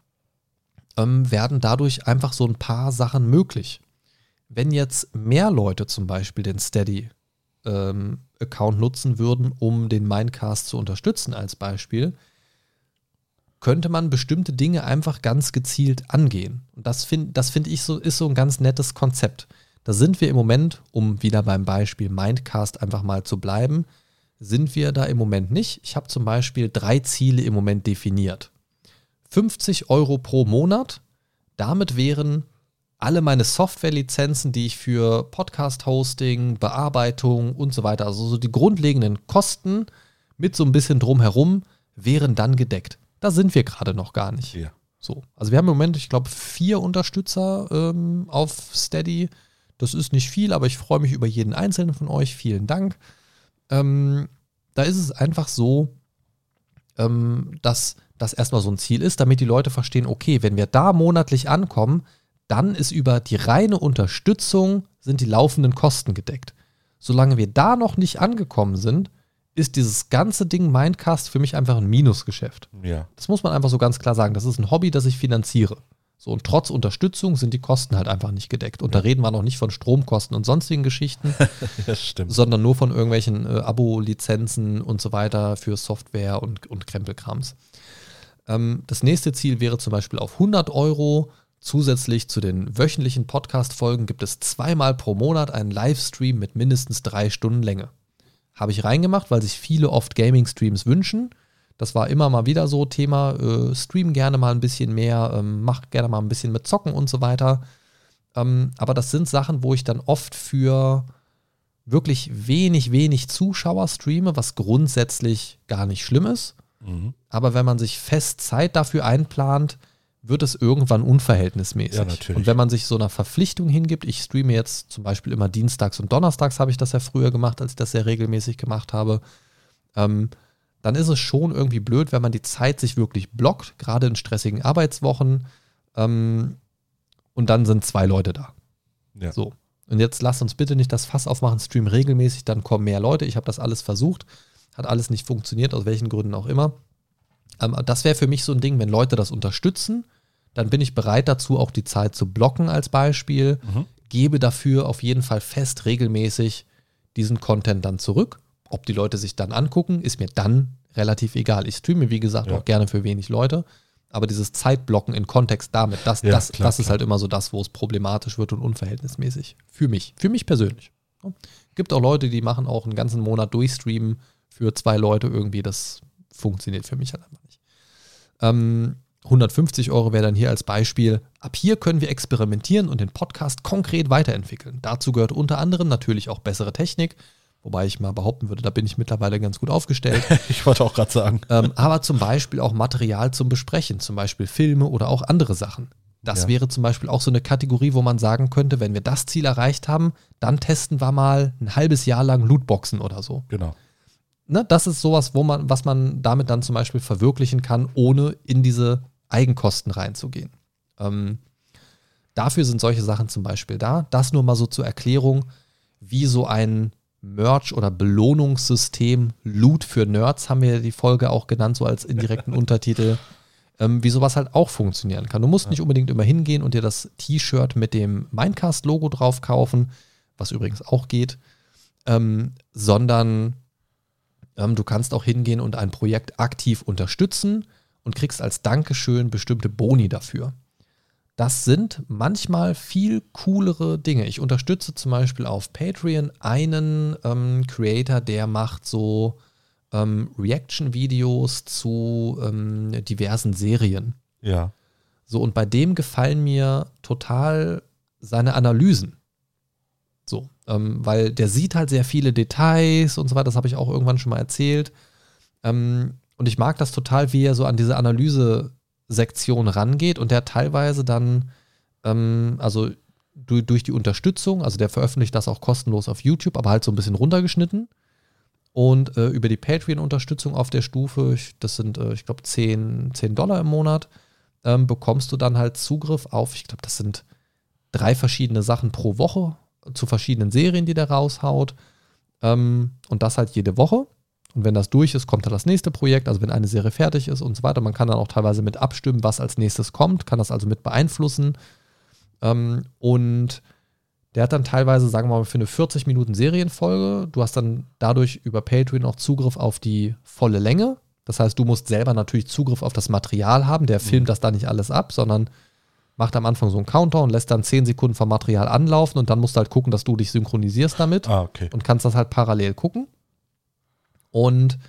ähm, werden dadurch einfach so ein paar Sachen möglich. Wenn jetzt mehr Leute zum Beispiel den Steady ähm, Account nutzen würden, um den Mindcast zu unterstützen als Beispiel, könnte man bestimmte Dinge einfach ganz gezielt angehen. Und das finde das find ich so, ist so ein ganz nettes Konzept. Da sind wir im Moment, um wieder beim Beispiel Mindcast einfach mal zu bleiben, sind wir da im Moment nicht. Ich habe zum Beispiel drei Ziele im Moment definiert. 50 Euro pro Monat. Damit wären alle meine Softwarelizenzen, die ich für Podcast-Hosting, Bearbeitung und so weiter, also so die grundlegenden Kosten mit so ein bisschen drumherum, wären dann gedeckt. Da sind wir gerade noch gar nicht. Ja. So. Also wir haben im Moment, ich glaube, vier Unterstützer ähm, auf Steady. Das ist nicht viel, aber ich freue mich über jeden einzelnen von euch. Vielen Dank. Ähm, da ist es einfach so, ähm, dass das erstmal so ein Ziel ist, damit die Leute verstehen, okay, wenn wir da monatlich ankommen, dann ist über die reine Unterstützung sind die laufenden Kosten gedeckt. Solange wir da noch nicht angekommen sind, ist dieses ganze Ding Mindcast für mich einfach ein Minusgeschäft. Ja. Das muss man einfach so ganz klar sagen. Das ist ein Hobby, das ich finanziere. So, und trotz Unterstützung sind die Kosten halt einfach nicht gedeckt. Und ja. da reden wir noch nicht von Stromkosten und sonstigen Geschichten, sondern nur von irgendwelchen äh, Abo-Lizenzen und so weiter für Software und, und Krempelkrams. Ähm, das nächste Ziel wäre zum Beispiel auf 100 Euro. Zusätzlich zu den wöchentlichen Podcast-Folgen gibt es zweimal pro Monat einen Livestream mit mindestens drei Stunden Länge. Habe ich reingemacht, weil sich viele oft Gaming-Streams wünschen. Das war immer mal wieder so Thema. Äh, stream gerne mal ein bisschen mehr, ähm, mach gerne mal ein bisschen mit Zocken und so weiter. Ähm, aber das sind Sachen, wo ich dann oft für wirklich wenig, wenig Zuschauer streame, was grundsätzlich gar nicht schlimm ist. Mhm. Aber wenn man sich fest Zeit dafür einplant, wird es irgendwann unverhältnismäßig. Ja, natürlich. Und wenn man sich so einer Verpflichtung hingibt, ich streame jetzt zum Beispiel immer dienstags und donnerstags, habe ich das ja früher gemacht, als ich das sehr regelmäßig gemacht habe, ähm, dann ist es schon irgendwie blöd, wenn man die Zeit sich wirklich blockt, gerade in stressigen Arbeitswochen. Ähm, und dann sind zwei Leute da. Ja. So. Und jetzt lasst uns bitte nicht das Fass aufmachen, stream regelmäßig, dann kommen mehr Leute. Ich habe das alles versucht, hat alles nicht funktioniert, aus welchen Gründen auch immer. Ähm, das wäre für mich so ein Ding, wenn Leute das unterstützen, dann bin ich bereit dazu, auch die Zeit zu blocken als Beispiel, mhm. gebe dafür auf jeden Fall fest regelmäßig diesen Content dann zurück. Ob die Leute sich dann angucken, ist mir dann relativ egal. Ich streame, wie gesagt, ja. auch gerne für wenig Leute. Aber dieses Zeitblocken in Kontext damit, das, ja, das, klar, das ist klar. halt immer so das, wo es problematisch wird und unverhältnismäßig. Für mich. Für mich persönlich. Gibt auch Leute, die machen auch einen ganzen Monat durchstreamen für zwei Leute irgendwie. Das funktioniert für mich halt einfach nicht. Ähm, 150 Euro wäre dann hier als Beispiel. Ab hier können wir experimentieren und den Podcast konkret weiterentwickeln. Dazu gehört unter anderem natürlich auch bessere Technik, wobei ich mal behaupten würde, da bin ich mittlerweile ganz gut aufgestellt. ich wollte auch gerade sagen. Ähm, aber zum Beispiel auch Material zum Besprechen, zum Beispiel Filme oder auch andere Sachen. Das ja. wäre zum Beispiel auch so eine Kategorie, wo man sagen könnte, wenn wir das Ziel erreicht haben, dann testen wir mal ein halbes Jahr lang Lootboxen oder so. Genau ne, das ist sowas, wo man, was man damit dann zum Beispiel verwirklichen kann, ohne in diese Eigenkosten reinzugehen. Ähm, dafür sind solche Sachen zum Beispiel da. Das nur mal so zur Erklärung, wie so ein Merch- oder Belohnungssystem Loot für Nerds, haben wir die Folge auch genannt, so als indirekten Untertitel, ähm, wie sowas halt auch funktionieren kann. Du musst nicht unbedingt immer hingehen und dir das T-Shirt mit dem Minecast-Logo drauf kaufen, was übrigens auch geht, ähm, sondern ähm, du kannst auch hingehen und ein Projekt aktiv unterstützen und kriegst als Dankeschön bestimmte Boni dafür. Das sind manchmal viel coolere Dinge. Ich unterstütze zum Beispiel auf Patreon einen ähm, Creator, der macht so ähm, Reaction-Videos zu ähm, diversen Serien. Ja. So, und bei dem gefallen mir total seine Analysen. So, ähm, weil der sieht halt sehr viele Details und so weiter, das habe ich auch irgendwann schon mal erzählt. Ähm, und ich mag das total, wie er so an diese Analyse-Sektion rangeht und der teilweise dann, ähm, also du, durch die Unterstützung, also der veröffentlicht das auch kostenlos auf YouTube, aber halt so ein bisschen runtergeschnitten. Und äh, über die Patreon-Unterstützung auf der Stufe, das sind, äh, ich glaube, 10, 10 Dollar im Monat, ähm, bekommst du dann halt Zugriff auf, ich glaube, das sind drei verschiedene Sachen pro Woche zu verschiedenen Serien, die der raushaut. Ähm, und das halt jede Woche. Und wenn das durch ist, kommt dann das nächste Projekt, also wenn eine Serie fertig ist und so weiter. Man kann dann auch teilweise mit abstimmen, was als nächstes kommt, kann das also mit beeinflussen. Ähm, und der hat dann teilweise, sagen wir mal, für eine 40 Minuten Serienfolge, du hast dann dadurch über Patreon auch Zugriff auf die volle Länge. Das heißt, du musst selber natürlich Zugriff auf das Material haben. Der filmt das da nicht alles ab, sondern macht am Anfang so einen Countdown, lässt dann 10 Sekunden vom Material anlaufen und dann musst du halt gucken, dass du dich synchronisierst damit Ah, okay. und kannst das halt parallel gucken. Und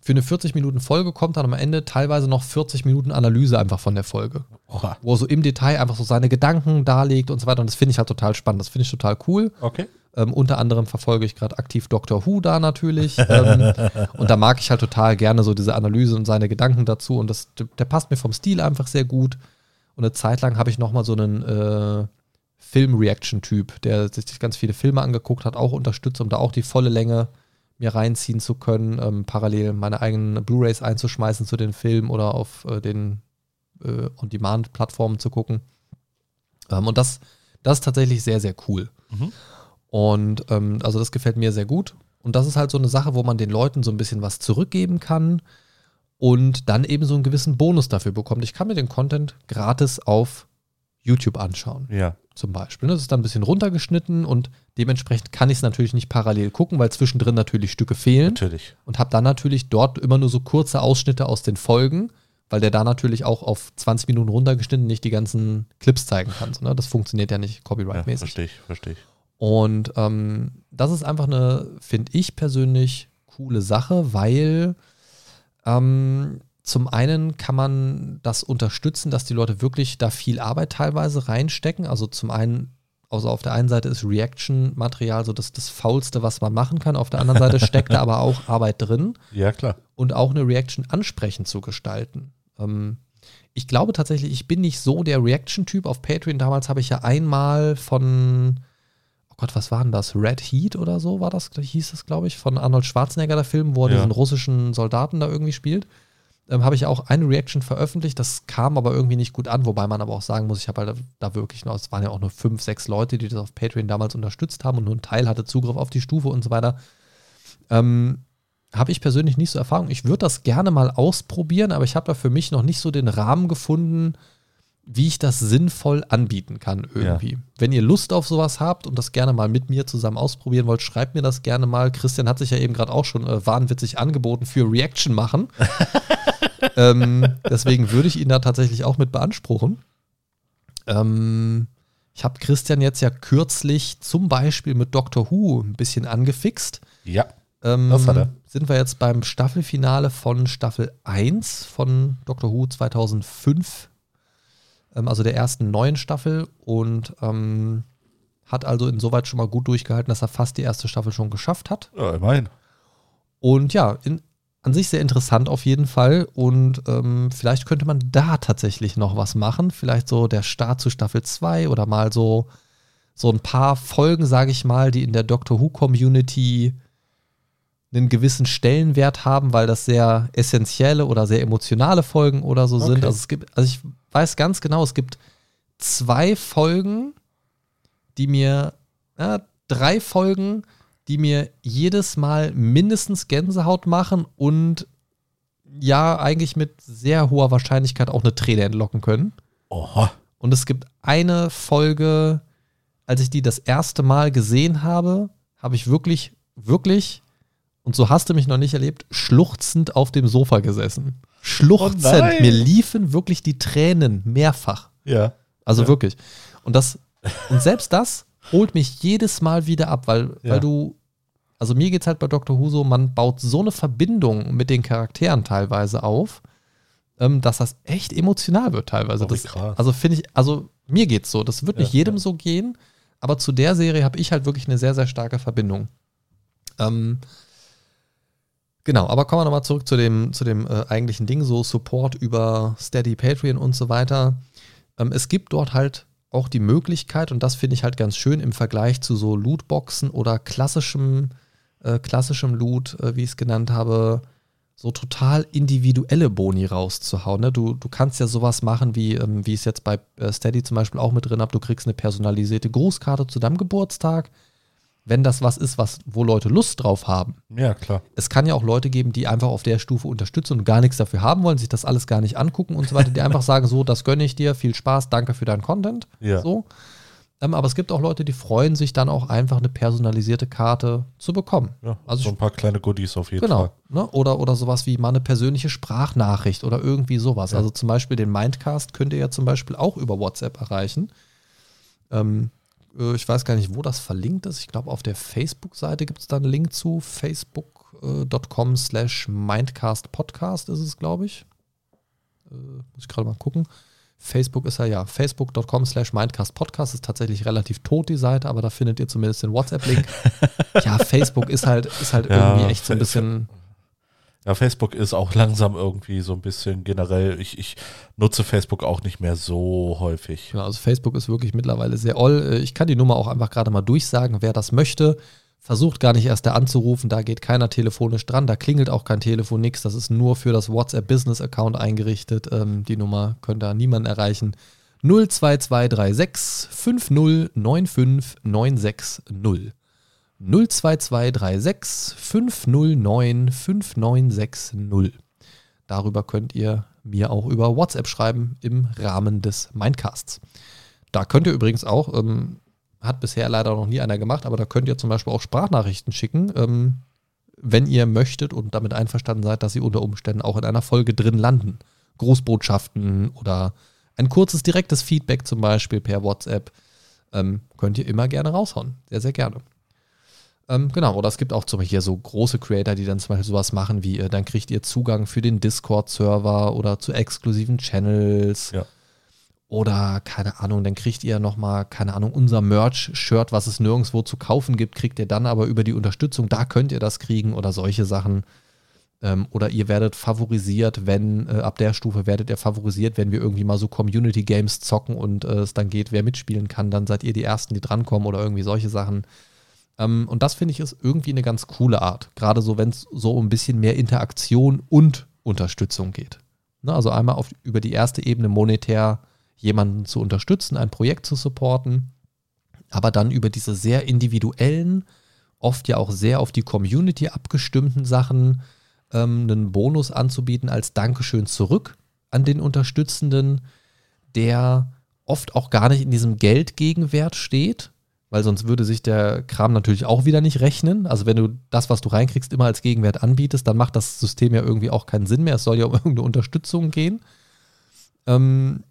für eine 40 Minuten Folge kommt dann am Ende teilweise noch 40 Minuten Analyse einfach von der Folge, Oha. wo er so im Detail einfach so seine Gedanken darlegt und so weiter. Und das finde ich halt total spannend. Das finde ich total cool. Okay. Ähm, unter anderem verfolge ich gerade aktiv Doctor Who da natürlich. ähm, und da mag ich halt total gerne so diese Analyse und seine Gedanken dazu. Und das, der passt mir vom Stil einfach sehr gut. Und eine Zeit lang habe ich nochmal so einen äh, Film-Reaction-Typ, der sich ganz viele Filme angeguckt hat, auch unterstützt, um da auch die volle Länge mir reinziehen zu können, ähm, parallel meine eigenen Blu-rays einzuschmeißen zu den Filmen oder auf äh, den äh, On-Demand-Plattformen zu gucken. Ähm, und das, das ist tatsächlich sehr, sehr cool. Mhm. Und ähm, also das gefällt mir sehr gut. Und das ist halt so eine Sache, wo man den Leuten so ein bisschen was zurückgeben kann und dann eben so einen gewissen Bonus dafür bekommt. Ich kann mir den Content gratis auf YouTube anschauen, Ja. Zum Beispiel. Das ist dann ein bisschen runtergeschnitten und dementsprechend kann ich es natürlich nicht parallel gucken, weil zwischendrin natürlich Stücke fehlen Natürlich. und habe dann natürlich dort immer nur so kurze Ausschnitte aus den Folgen, weil der da natürlich auch auf 20 Minuten runtergeschnitten nicht die ganzen Clips zeigen kann. So, ne? Das funktioniert ja nicht Ja, copyright-mäßig. verstehe ich, verstehe ich. Und ähm, das ist einfach eine, finde ich persönlich, coole Sache, weil ähm, zum einen kann man das unterstützen, dass die Leute wirklich da viel Arbeit teilweise reinstecken. Also zum einen, also auf der einen Seite ist Reaction-Material so das, das Faulste, was man machen kann. Auf der anderen Seite steckt da aber auch Arbeit drin Ja, klar. und auch eine Reaction ansprechend zu gestalten. Ähm, ich glaube tatsächlich, ich bin nicht so der Reaction-Typ. Auf Patreon damals habe ich ja einmal von, oh Gott, was war denn das? Red Heat oder so war das, hieß es, glaube ich, von Arnold Schwarzenegger, der Film, wo er Ja. diesen russischen Soldaten da irgendwie spielt. Ähm, habe ich auch eine Reaction veröffentlicht, das kam aber irgendwie nicht gut an, wobei man aber auch sagen muss, ich habe halt da wirklich noch, es waren ja auch nur fünf, sechs Leute, die das auf Patreon damals unterstützt haben und nur ein Teil hatte Zugriff auf die Stufe und so weiter. Ähm, habe ich persönlich nicht so Erfahrung. Ich würde das gerne mal ausprobieren, aber ich habe da für mich noch nicht so den Rahmen gefunden, wie ich das sinnvoll anbieten kann irgendwie. Wenn ihr Lust auf sowas habt und das gerne mal mit mir zusammen ausprobieren wollt, schreibt mir das gerne mal. Christian hat sich ja eben gerade auch schon äh, wahnwitzig angeboten für Reaction machen. ähm, deswegen würde ich ihn da tatsächlich auch mit beanspruchen. Ähm, ich habe Christian jetzt ja kürzlich zum Beispiel mit Doctor Who ein bisschen angefixt. Ja. Ähm, Das hat er. Sind wir jetzt beim Staffelfinale von Staffel 1 von Doctor Who 2005, ähm, also der ersten neuen Staffel und ähm, hat also insoweit schon mal gut durchgehalten, dass er fast die erste Staffel schon geschafft hat. Ja, immerhin. Und ja, in, an sich sehr interessant auf jeden Fall. Und ähm, vielleicht könnte man da tatsächlich noch was machen. Vielleicht so der Start zu Staffel 2 oder mal so, so ein paar Folgen, sage ich mal, die in der Doctor Who-Community einen gewissen Stellenwert haben, weil das sehr essentielle oder sehr emotionale Folgen oder so sind. Okay. Also es gibt, also ich weiß ganz genau, es gibt zwei Folgen, die mir, ja, drei Folgen, die mir jedes Mal mindestens Gänsehaut machen und ja, eigentlich mit sehr hoher Wahrscheinlichkeit auch eine Träne entlocken können. Oha. Und es gibt eine Folge, als ich die das erste Mal gesehen habe, habe ich wirklich, wirklich, und so hast du mich noch nicht erlebt, schluchzend auf dem Sofa gesessen. Schluchzend. Oh. Mir liefen wirklich die Tränen mehrfach. Ja. Also Ja. wirklich. Und das, und selbst das holt mich jedes Mal wieder ab, weil, Ja. weil du, also mir geht's halt bei Dr. Who so, man baut so eine Verbindung mit den Charakteren teilweise auf, ähm, dass das echt emotional wird teilweise. Oh, das, krass. also finde ich, also mir geht's so. Das wird nicht Ja, jedem ja. so gehen, aber zu der Serie habe ich halt wirklich eine sehr, sehr starke Verbindung. Ähm, genau, aber kommen wir nochmal zurück zu dem, zu dem äh, eigentlichen Ding, so Support über Steady, Patreon und so weiter. Ähm, es gibt dort halt auch die Möglichkeit, und das finde ich halt ganz schön im Vergleich zu so Lootboxen oder klassischem, äh, klassischem Loot, äh, wie ich es genannt habe, so total individuelle Boni rauszuhauen. Ne? Du, du kannst ja sowas machen, wie, ähm, wie ich es jetzt bei äh, Steady zum Beispiel auch mit drin habe. Du kriegst eine personalisierte Grußkarte zu deinem Geburtstag. Wenn das was ist, was, wo Leute Lust drauf haben. Ja, klar. Es kann ja auch Leute geben, die einfach auf der Stufe unterstützen und gar nichts dafür haben wollen, sich das alles gar nicht angucken und so weiter, die einfach sagen, so, das gönne ich dir, viel Spaß, danke für deinen Content. Ja. So. Ähm, aber es gibt auch Leute, die freuen sich dann auch einfach eine personalisierte Karte zu bekommen. Ja, Also so ein paar kleine Goodies auf jeden Genau. Fall. Ne? Oder, oder sowas wie mal eine persönliche Sprachnachricht oder irgendwie sowas. Ja. Also zum Beispiel den Mindcast könnt ihr ja zum Beispiel auch über WhatsApp erreichen. Ähm, äh, ich weiß gar nicht, wo das verlinkt ist. Ich glaube, auf der Facebook-Seite gibt es da einen Link zu. Facebook.com slash Mindcast Podcast ist es, glaube ich. Äh, muss ich gerade mal gucken. Facebook ist ja, ja, facebook.com slash Mindcast Podcast ist tatsächlich relativ tot, die Seite, aber da findet ihr zumindest den WhatsApp-Link. ja, Facebook ist halt, ist halt Ja, irgendwie echt so ein bisschen. Ja, Facebook ist auch langsam irgendwie so ein bisschen generell. Ich, ich nutze Facebook auch nicht mehr so häufig. Ja, also Facebook ist wirklich mittlerweile sehr oll. Äh, Ich kann die Nummer auch einfach gerade mal durchsagen, wer das möchte. Versucht gar nicht erst da anzurufen, da geht keiner telefonisch dran, da klingelt auch kein Telefon, nix. Das ist nur für das WhatsApp Business Account eingerichtet. Ähm, die Nummer könnt ihr niemanden erreichen. 02236 5095 960. 02236 509 5960. Darüber könnt ihr mir auch über WhatsApp schreiben im Rahmen des Mindcasts. Da könnt ihr übrigens auch, ähm, hat bisher leider noch nie einer gemacht, aber da könnt ihr zum Beispiel auch Sprachnachrichten schicken, ähm, wenn ihr möchtet und damit einverstanden seid, dass sie unter Umständen auch in einer Folge drin landen. Grußbotschaften oder ein kurzes direktes Feedback zum Beispiel per WhatsApp ähm, könnt ihr immer gerne raushauen. Sehr, sehr gerne. Ähm, genau, oder es gibt auch zum Beispiel hier so große Creator, die dann zum Beispiel sowas machen wie, äh, dann kriegt ihr Zugang für den Discord-Server oder zu exklusiven Channels. Ja. Oder, keine Ahnung, dann kriegt ihr nochmal, keine Ahnung, unser Merch-Shirt, was es nirgendwo zu kaufen gibt, kriegt ihr dann aber über die Unterstützung, da könnt ihr das kriegen oder solche Sachen. Ähm, oder ihr werdet favorisiert, wenn, äh, ab der Stufe werdet ihr favorisiert, wenn wir irgendwie mal so Community-Games zocken und äh, es dann geht, wer mitspielen kann, dann seid ihr die Ersten, die drankommen oder irgendwie solche Sachen. Ähm, und das finde ich ist irgendwie eine ganz coole Art. Gerade so, wenn es so um ein bisschen mehr Interaktion und Unterstützung geht. Ne, also einmal auf, über die erste Ebene monetär jemanden zu unterstützen, ein Projekt zu supporten, aber dann über diese sehr individuellen, oft ja auch sehr auf die Community abgestimmten Sachen ähm, einen Bonus anzubieten als Dankeschön zurück an den Unterstützenden, der oft auch gar nicht in diesem Geldgegenwert steht, weil sonst würde sich der Kram natürlich auch wieder nicht rechnen. Also wenn du das, was du reinkriegst, immer als Gegenwert anbietest, dann macht das System ja irgendwie auch keinen Sinn mehr. Es soll ja um irgendeine Unterstützung gehen. Ähm,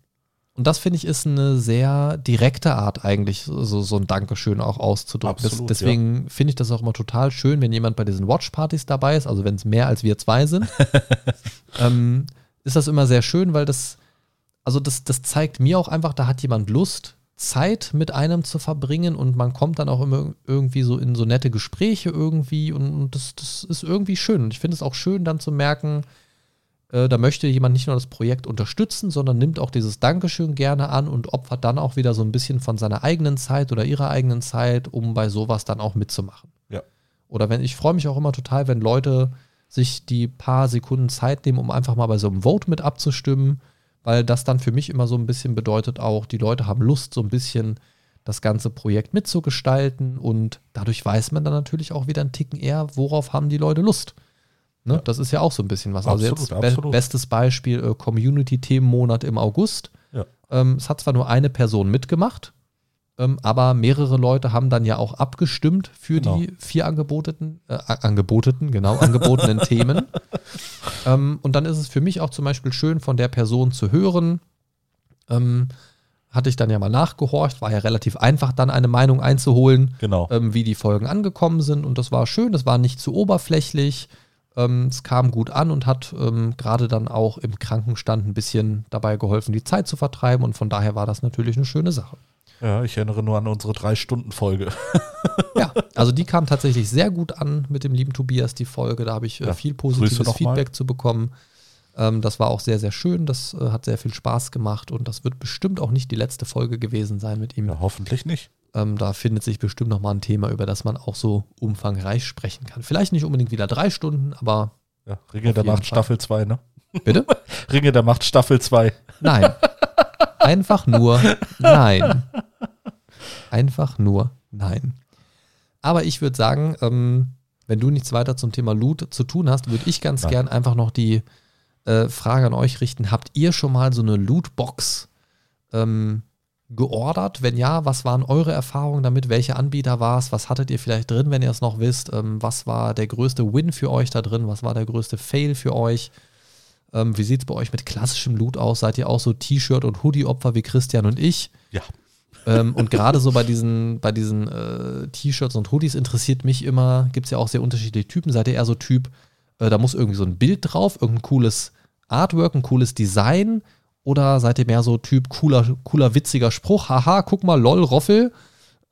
und das finde ich ist eine sehr direkte Art eigentlich, so, so ein Dankeschön auch auszudrücken. Absolut, Des, deswegen finde ich das auch immer total schön, wenn jemand bei diesen Watchpartys dabei ist, also wenn es mehr als wir zwei sind, ähm, ist das immer sehr schön, weil das, also das, das zeigt mir auch einfach, da hat jemand Lust, Zeit mit einem zu verbringen und man kommt dann auch immer irgendwie so in so nette Gespräche irgendwie und, und das, das ist irgendwie schön. Und ich finde es auch schön, dann zu merken, äh, da möchte jemand nicht nur das Projekt unterstützen, sondern nimmt auch dieses Dankeschön gerne an und opfert dann auch wieder so ein bisschen von seiner eigenen Zeit oder ihrer eigenen Zeit, um bei sowas dann auch mitzumachen. Ja. Oder wenn, ich freue mich auch immer total, wenn Leute sich die paar Sekunden Zeit nehmen, um einfach mal bei so einem Vote mit abzustimmen, weil das dann für mich immer so ein bisschen bedeutet auch, die Leute haben Lust, so ein bisschen das ganze Projekt mitzugestalten und dadurch weiß man dann natürlich auch wieder einen Ticken eher, worauf haben die Leute Lust. Ne? Ja. Das ist ja auch so ein bisschen was. Absolut, also jetzt be bestes Beispiel äh, Community-Themenmonat im August. Ja. Ähm, es hat zwar nur eine Person mitgemacht, ähm, aber mehrere Leute haben dann ja auch abgestimmt für Genau. die vier angeboteten, äh, angeboteten, genau, angebotenen Themen. Ähm, und dann ist es für mich auch zum Beispiel schön, von der Person zu hören. Ähm, hatte ich dann ja mal nachgehorcht, war ja relativ einfach, dann eine Meinung einzuholen Genau. ähm, wie die Folgen angekommen sind. Und das war schön, das war nicht zu oberflächlich. Ähm, es kam gut an und hat ähm, gerade dann auch im Krankenstand ein bisschen dabei geholfen, die Zeit zu vertreiben. Und von daher war das natürlich eine schöne Sache. Ja, ich erinnere nur an unsere Drei-Stunden-Folge. Ja, also die kam tatsächlich sehr gut an mit dem lieben Tobias, die Folge. Da habe ich äh, Ja, viel positives noch mal. Feedback zu bekommen. Ähm, das war auch sehr, sehr schön. Das äh, hat sehr viel Spaß gemacht und das wird bestimmt auch nicht die letzte Folge gewesen sein mit ihm. Ja, hoffentlich nicht. Ähm, da findet sich bestimmt noch mal ein Thema, über das man auch so umfangreich sprechen kann. Vielleicht nicht unbedingt wieder drei Stunden, aber Ja, Ringe der Macht Fall. Staffel 2, ne? bitte? Ringe der Macht Staffel 2. Nein. Einfach nur nein. Einfach nur nein. Aber ich würde sagen, ähm, wenn du nichts weiter zum Thema Loot zu tun hast, würde ich ganz Nein. gern einfach noch die äh, Frage an euch richten. Habt ihr schon mal so eine Lootbox ähm, geordert? Wenn ja, was waren eure Erfahrungen damit? Welche Anbieter war es? Was hattet ihr vielleicht drin, wenn ihr es noch wisst? Ähm, was war der größte Win für euch da drin? Was war der größte Fail für euch? Ähm, wie sieht es bei euch mit klassischem Loot aus? Seid ihr auch so T-Shirt- und Hoodie-Opfer wie Christian und ich? Ja. Ähm, und gerade so bei diesen, bei diesen äh, T-Shirts und Hoodies interessiert mich immer, gibt es ja auch sehr unterschiedliche Typen. Seid ihr eher so Typ, äh, da muss irgendwie so ein Bild drauf, irgendein cooles Artwork, ein cooles Design? Oder seid ihr mehr so Typ cooler, cooler, witziger Spruch? Haha, guck mal, lol, Roffel.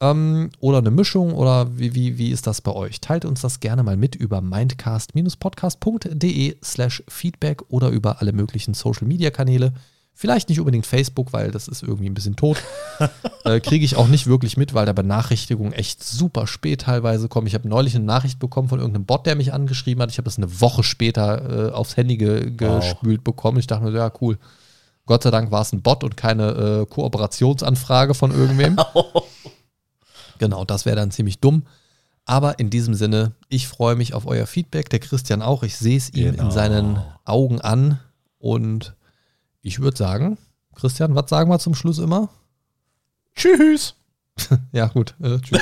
Ähm, oder eine Mischung? Oder wie, wie, wie ist das bei euch? Teilt uns das gerne mal mit über mindcast-podcast.de slash Feedback oder über alle möglichen Social-Media-Kanäle. Vielleicht nicht unbedingt Facebook, weil das ist irgendwie ein bisschen tot. äh, Kriege ich auch nicht wirklich mit, weil da Benachrichtigungen echt super spät teilweise kommen. Ich habe neulich eine Nachricht bekommen von irgendeinem Bot, der mich angeschrieben hat. Ich habe das eine Woche später äh, aufs Handy ge gespült bekommen. Ich dachte mir, so, ja, cool. Gott sei Dank war es ein Bot und keine äh, Kooperationsanfrage von irgendwem. genau, das wäre dann ziemlich dumm. Aber in diesem Sinne, ich freue mich auf euer Feedback. Der Christian auch. Ich sehe es ihm in Genau. seinen Augen an. Und ich würde sagen, Christian, was sagen wir zum Schluss immer? Tschüss. Ja, gut. Äh, tschüss.